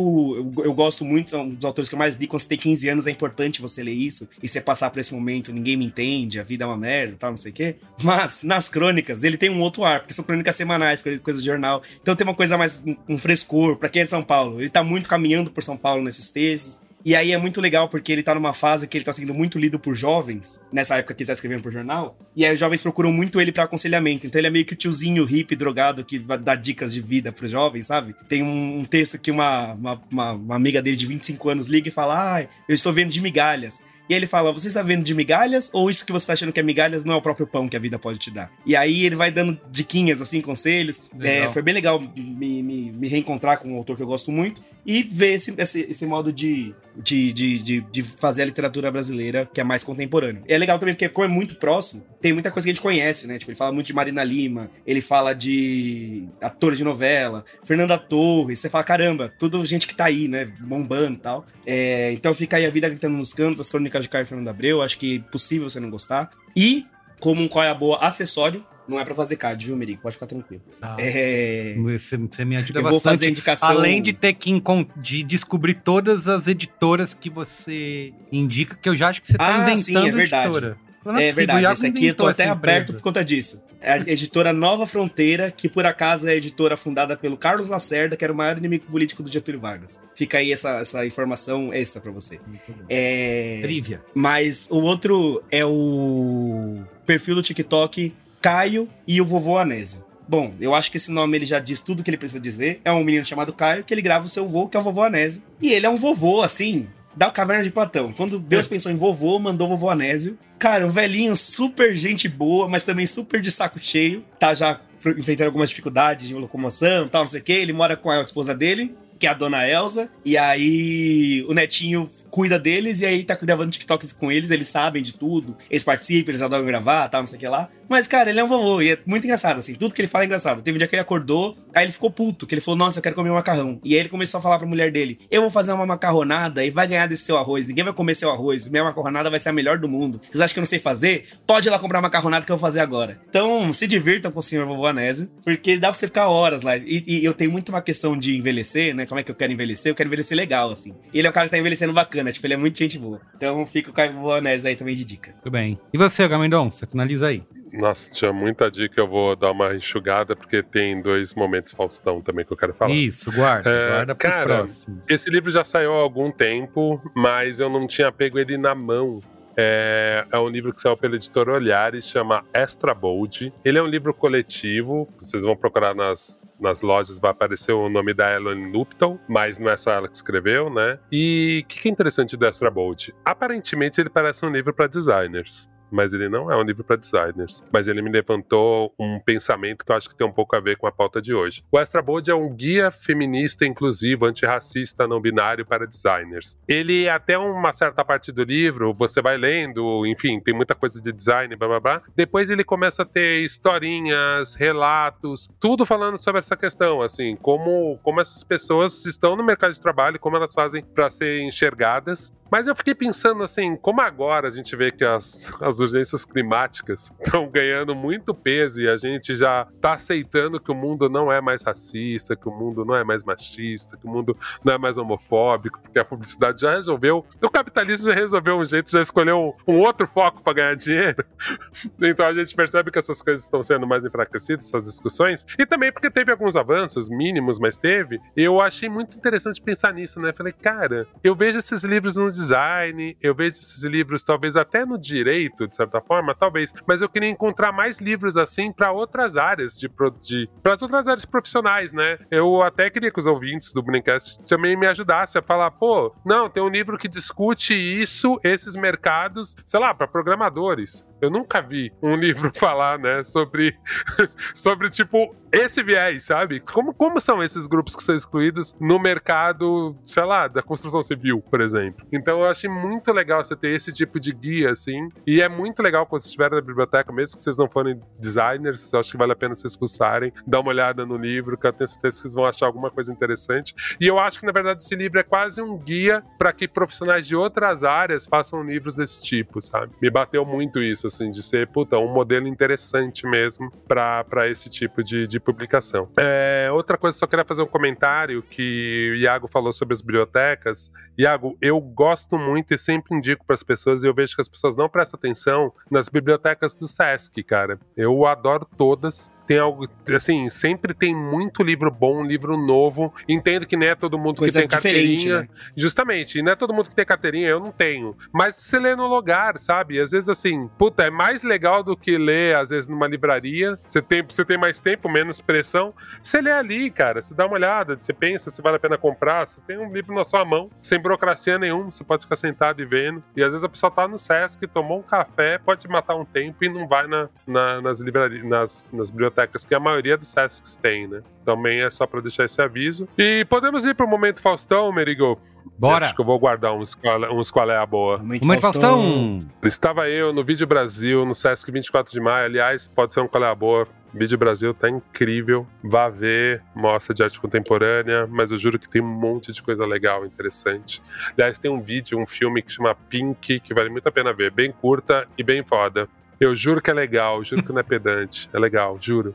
Eu, eu, gosto muito, são dos autores que eu mais li. Quando você tem 15 anos, é importante você ler isso e você passar por esse momento, ninguém me entende, a vida é uma merda tal, não sei o quê. Mas, nas crônicas, ele tem um outro ar, porque são crônicas semanais, coisas de jornal. Então tem uma coisa mais. um frescor, para quem é de São Paulo. Ele tá muito caminhando por São Paulo nesses textos. E aí é muito legal porque ele tá numa fase que ele tá sendo muito lido por jovens, nessa época que ele tá escrevendo pro jornal. E aí os jovens procuram muito ele para aconselhamento. Então ele é meio que o tiozinho hippie drogado que dá dicas de vida pros jovens, sabe? Tem um, texto que uma, uma, uma, uma, amiga dele de 25 anos liga e fala: Ah, eu estou vendo de migalhas. E aí ele fala: Você está vendo de migalhas? Ou isso que você está achando que é migalhas não é o próprio pão que a vida pode te dar? E aí ele vai dando diquinhas, assim, conselhos. É, foi bem legal me, me, me, reencontrar com um autor que eu gosto muito e ver esse, esse, esse modo de, de, de, de, de, fazer a literatura brasileira que é mais contemporânea. E é legal também porque, como é muito próximo, tem muita coisa que a gente conhece, né? Tipo, ele fala muito de Marina Lima, ele fala de atores de novela, Fernanda Torres. Você fala, caramba, tudo gente que tá aí, né? Bombando e tal. É, então fica aí a vida gritando nos cantos, as crônicas de Caio Fernando Abreu. Acho que é possível você não gostar. E, como um qual é a boa acessório, não é pra fazer card, viu, Merico? Pode ficar tranquilo. Ah, é... Você, você me ajuda eu bastante. Vou fazer indicação... Além de ter que de descobrir todas as editoras que você indica, que eu já acho que você tá ah, inventando sim, é verdade. editora. Não é, é verdade, esse aqui eu tô até aberto por conta disso. É a editora Nova Fronteira, que por acaso é a editora fundada pelo Carlos Lacerda, que era o maior inimigo político do Getúlio Vargas. Fica aí essa, essa informação extra para você. É... Trivia. Mas o outro é o perfil do TikTok Caio e o vovô Anésio. Bom, eu acho que esse nome ele já diz tudo o que ele precisa dizer. É um menino chamado Caio que ele grava o seu vô, que é o vovô Anésio. E ele é um vovô, assim, da caverna de Platão. Quando Deus é. pensou em vovô, mandou vovô Anésio. Cara, um velhinho super gente boa, mas também super de saco cheio. Tá já enfrentando algumas dificuldades de locomoção, tal, não sei o quê. Ele mora com a esposa dele, que é a dona Elsa. E aí o netinho cuida deles e aí tá gravando TikToks com eles, eles sabem de tudo, eles participam, eles adoram gravar, tal, não sei o que lá. Mas, cara, ele é um vovô e é muito engraçado, assim, tudo que ele fala é engraçado. Teve um dia que ele acordou, aí ele ficou puto, que ele falou, nossa, eu quero comer um macarrão. E aí ele começou a falar pra mulher dele, eu vou fazer uma macarronada e vai ganhar desse seu arroz, ninguém vai comer seu arroz, minha macarronada vai ser a melhor do mundo. Vocês acham que eu não sei fazer? Pode ir lá comprar macarronada que eu vou fazer agora. Então, se divirtam com o senhor vovô Anésio, porque dá pra você ficar horas lá. E, e, eu tenho muito uma questão de envelhecer, né, como é que eu quero envelhecer? Eu quero envelhecer legal, assim. E ele é um cara que tá envelhecendo bacana, tipo, ele é muito gente boa. Então fica o Caio Boanese aí também de dica. Tudo bem. E você, Gamendon, você finaliza aí. Nossa, tinha muita dica, eu vou dar uma enxugada, porque tem dois momentos Faustão também que eu quero falar. Isso, guarda, é, guarda pros cara, próximos. Esse livro já saiu há algum tempo, mas eu não tinha pego ele na mão é, é, um livro que saiu pela editora Olhares, chama Extra Bold. Ele é um livro coletivo, vocês vão procurar nas, nas lojas, vai aparecer o nome da Ellen Lupton, mas não é só ela que escreveu, né? E o que, que é interessante do Extra Bold? Aparentemente ele parece um livro para designers mas ele não é um livro para designers. Mas ele me levantou um pensamento que eu acho que tem um pouco a ver com a pauta de hoje. O Extra Bold é um guia feminista inclusivo, antirracista, não binário para designers. Ele, até uma certa parte do livro, você vai lendo, enfim, tem muita coisa de design, blá blá blá. Depois ele começa a ter historinhas, relatos, tudo falando sobre essa questão, assim, como, como essas pessoas estão no mercado de trabalho, como elas fazem para ser enxergadas. Mas eu fiquei pensando assim, como agora a gente vê que as, as as urgências climáticas estão ganhando muito peso e a gente já está aceitando que o mundo não é mais racista, que o mundo não é mais machista, que o mundo não é mais homofóbico, porque a publicidade já resolveu, o capitalismo já resolveu um jeito, já escolheu um, um outro foco para ganhar dinheiro. então a gente percebe que essas coisas estão sendo mais enfraquecidas, essas discussões, e também porque teve alguns avanços mínimos, mas teve. Eu achei muito interessante pensar nisso, né? Falei, cara, eu vejo esses livros no design, eu vejo esses livros talvez até no direito, de certa forma, talvez, mas eu queria encontrar mais livros assim para outras áreas de, de para outras áreas profissionais, né? Eu até queria que os ouvintes do Brincast também me ajudassem a falar, pô, não, tem um livro que discute isso, esses mercados, sei lá, para programadores. Eu nunca vi um livro falar, né, sobre, sobre tipo, esse viés, sabe? Como, como são esses grupos que são excluídos no mercado, sei lá, da construção civil, por exemplo? Então eu achei muito legal você ter esse tipo de guia, assim. E é muito legal quando vocês estiverem na biblioteca, mesmo que vocês não forem designers, eu acho que vale a pena vocês fuçarem, dar uma olhada no livro, que eu tenho certeza que vocês vão achar alguma coisa interessante. E eu acho que, na verdade, esse livro é quase um guia para que profissionais de outras áreas façam livros desse tipo, sabe? Me bateu muito isso, assim, de ser, puta, um modelo interessante mesmo para esse tipo de, de publicação. É, outra coisa, só queria fazer um comentário que o Iago falou sobre as bibliotecas. Iago, eu gosto muito e sempre indico para as pessoas, e eu vejo que as pessoas não prestam atenção nas bibliotecas do SESC, cara. Eu adoro todas tem algo, assim, sempre tem muito livro bom, livro novo. Entendo que não é todo mundo Coisa que tem carteirinha. Né? Justamente, não é todo mundo que tem carteirinha, eu não tenho. Mas você lê no lugar, sabe? Às vezes, assim, puta, é mais legal do que ler, às vezes, numa livraria. Você tem, você tem mais tempo, menos pressão. Você lê ali, cara, você dá uma olhada, você pensa se vale a pena comprar. Você tem um livro na sua mão, sem burocracia nenhuma, você pode ficar sentado e vendo. E às vezes a pessoa tá no Sesc, tomou um café, pode matar um tempo e não vai na, na nas livrarias, nas, nas bibliotecas bibliotecas que a maioria dos SESCs tem, né? Também é só para deixar esse aviso. E podemos ir para o Momento Faustão, Merigo? Bora! Acho que eu vou guardar uns qual, é, uns qual é a boa. Momento, Momento Faustão. Faustão! Estava eu no Vídeo Brasil, no Sesc 24 de maio. Aliás, pode ser um qual é a boa. Vídeo Brasil tá incrível. Vá ver, mostra de arte contemporânea, mas eu juro que tem um monte de coisa legal, interessante. Aliás, tem um vídeo, um filme que chama Pink, que vale muito a pena ver. Bem curta e bem foda. Eu juro que é legal, juro que não é pedante. É legal, juro.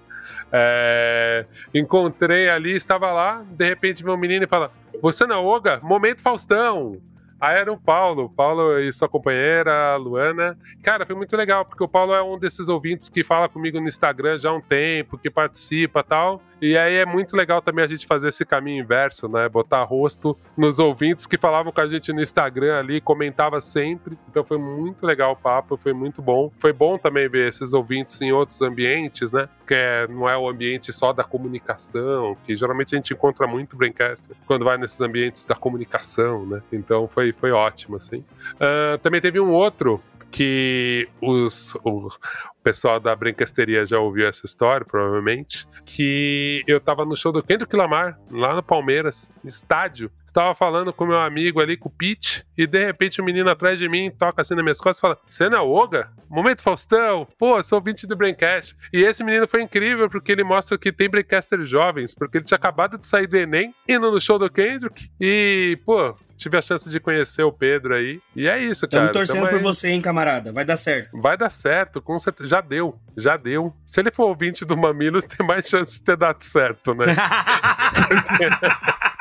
É, encontrei ali, estava lá, de repente meu menino fala: Você não é Oga? Momento Faustão. Aí era o Paulo, Paulo e sua companheira, Luana. Cara, foi muito legal, porque o Paulo é um desses ouvintes que fala comigo no Instagram já há um tempo, que participa tal. E aí é muito legal também a gente fazer esse caminho inverso, né? Botar rosto nos ouvintes que falavam com a gente no Instagram ali, comentava sempre. Então foi muito legal o papo, foi muito bom. Foi bom também ver esses ouvintes em outros ambientes, né? Que é, não é o ambiente só da comunicação, que geralmente a gente encontra muito Braincaster quando vai nesses ambientes da comunicação, né? Então foi, foi ótimo, assim. Uh, também teve um outro que os, o, pessoal da Brincasteria já ouviu essa história, provavelmente, que eu tava no show do Kendrick Lamar, lá no Palmeiras, estádio. Estava falando com meu amigo ali, com o Pete, e de repente um menino atrás de mim toca assim nas minhas costas e fala: Você não é Oga? Momento Faustão? Pô, sou ouvinte do Braincast. E esse menino foi incrível porque ele mostra que tem Braincaster jovens, porque ele tinha acabado de sair do Enem, indo no show do Kendrick, e, pô, tive a chance de conhecer o Pedro aí. E é isso, cara. Estamos torcendo por você, hein, camarada. Vai dar certo. Vai dar certo, com certeza. Já deu, já deu. Se ele for ouvinte do Mamilos, tem mais chance de ter dado certo, né?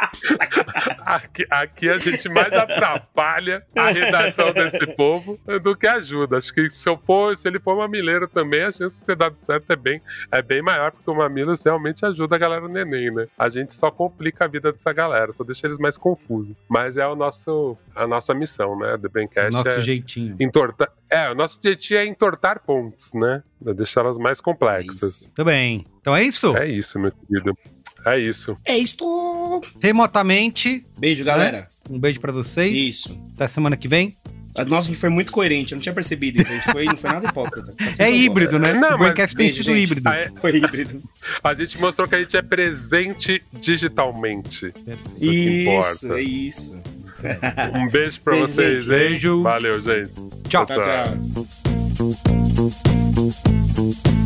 aqui, aqui a gente mais atrapalha a redação desse povo do que ajuda. Acho que se, eu for, se ele for mamileiro também, a chance de ter dado certo é bem, é bem maior, porque o Mamilos realmente ajuda a galera no Enem, né? A gente só complica a vida dessa galera, só deixa eles mais confusos. Mas é o nosso, a nossa missão, né? Do Braincast. Nosso é jeitinho. Entortar, é, o nosso jeitinho é entortar pontes, né? Deixá-las mais complexas. Muito bem. Então é isso? É isso, meu querido. É isso. É isto. Remotamente. Beijo, galera. Né? Um beijo para vocês. Isso. Até semana que vem. Nossa, a gente foi muito coerente, eu não tinha percebido isso. A gente foi, não foi nada hipócrita. Assim é híbrido, né? Não, o Braincast tem sido híbrido. É, foi híbrido. A gente mostrou que a gente é presente digitalmente. Isso, isso é isso. Um beijo pra beijo, vocês, gente. hein? Beijo. Valeu, gente. tchau. tchau. tchau. tchau.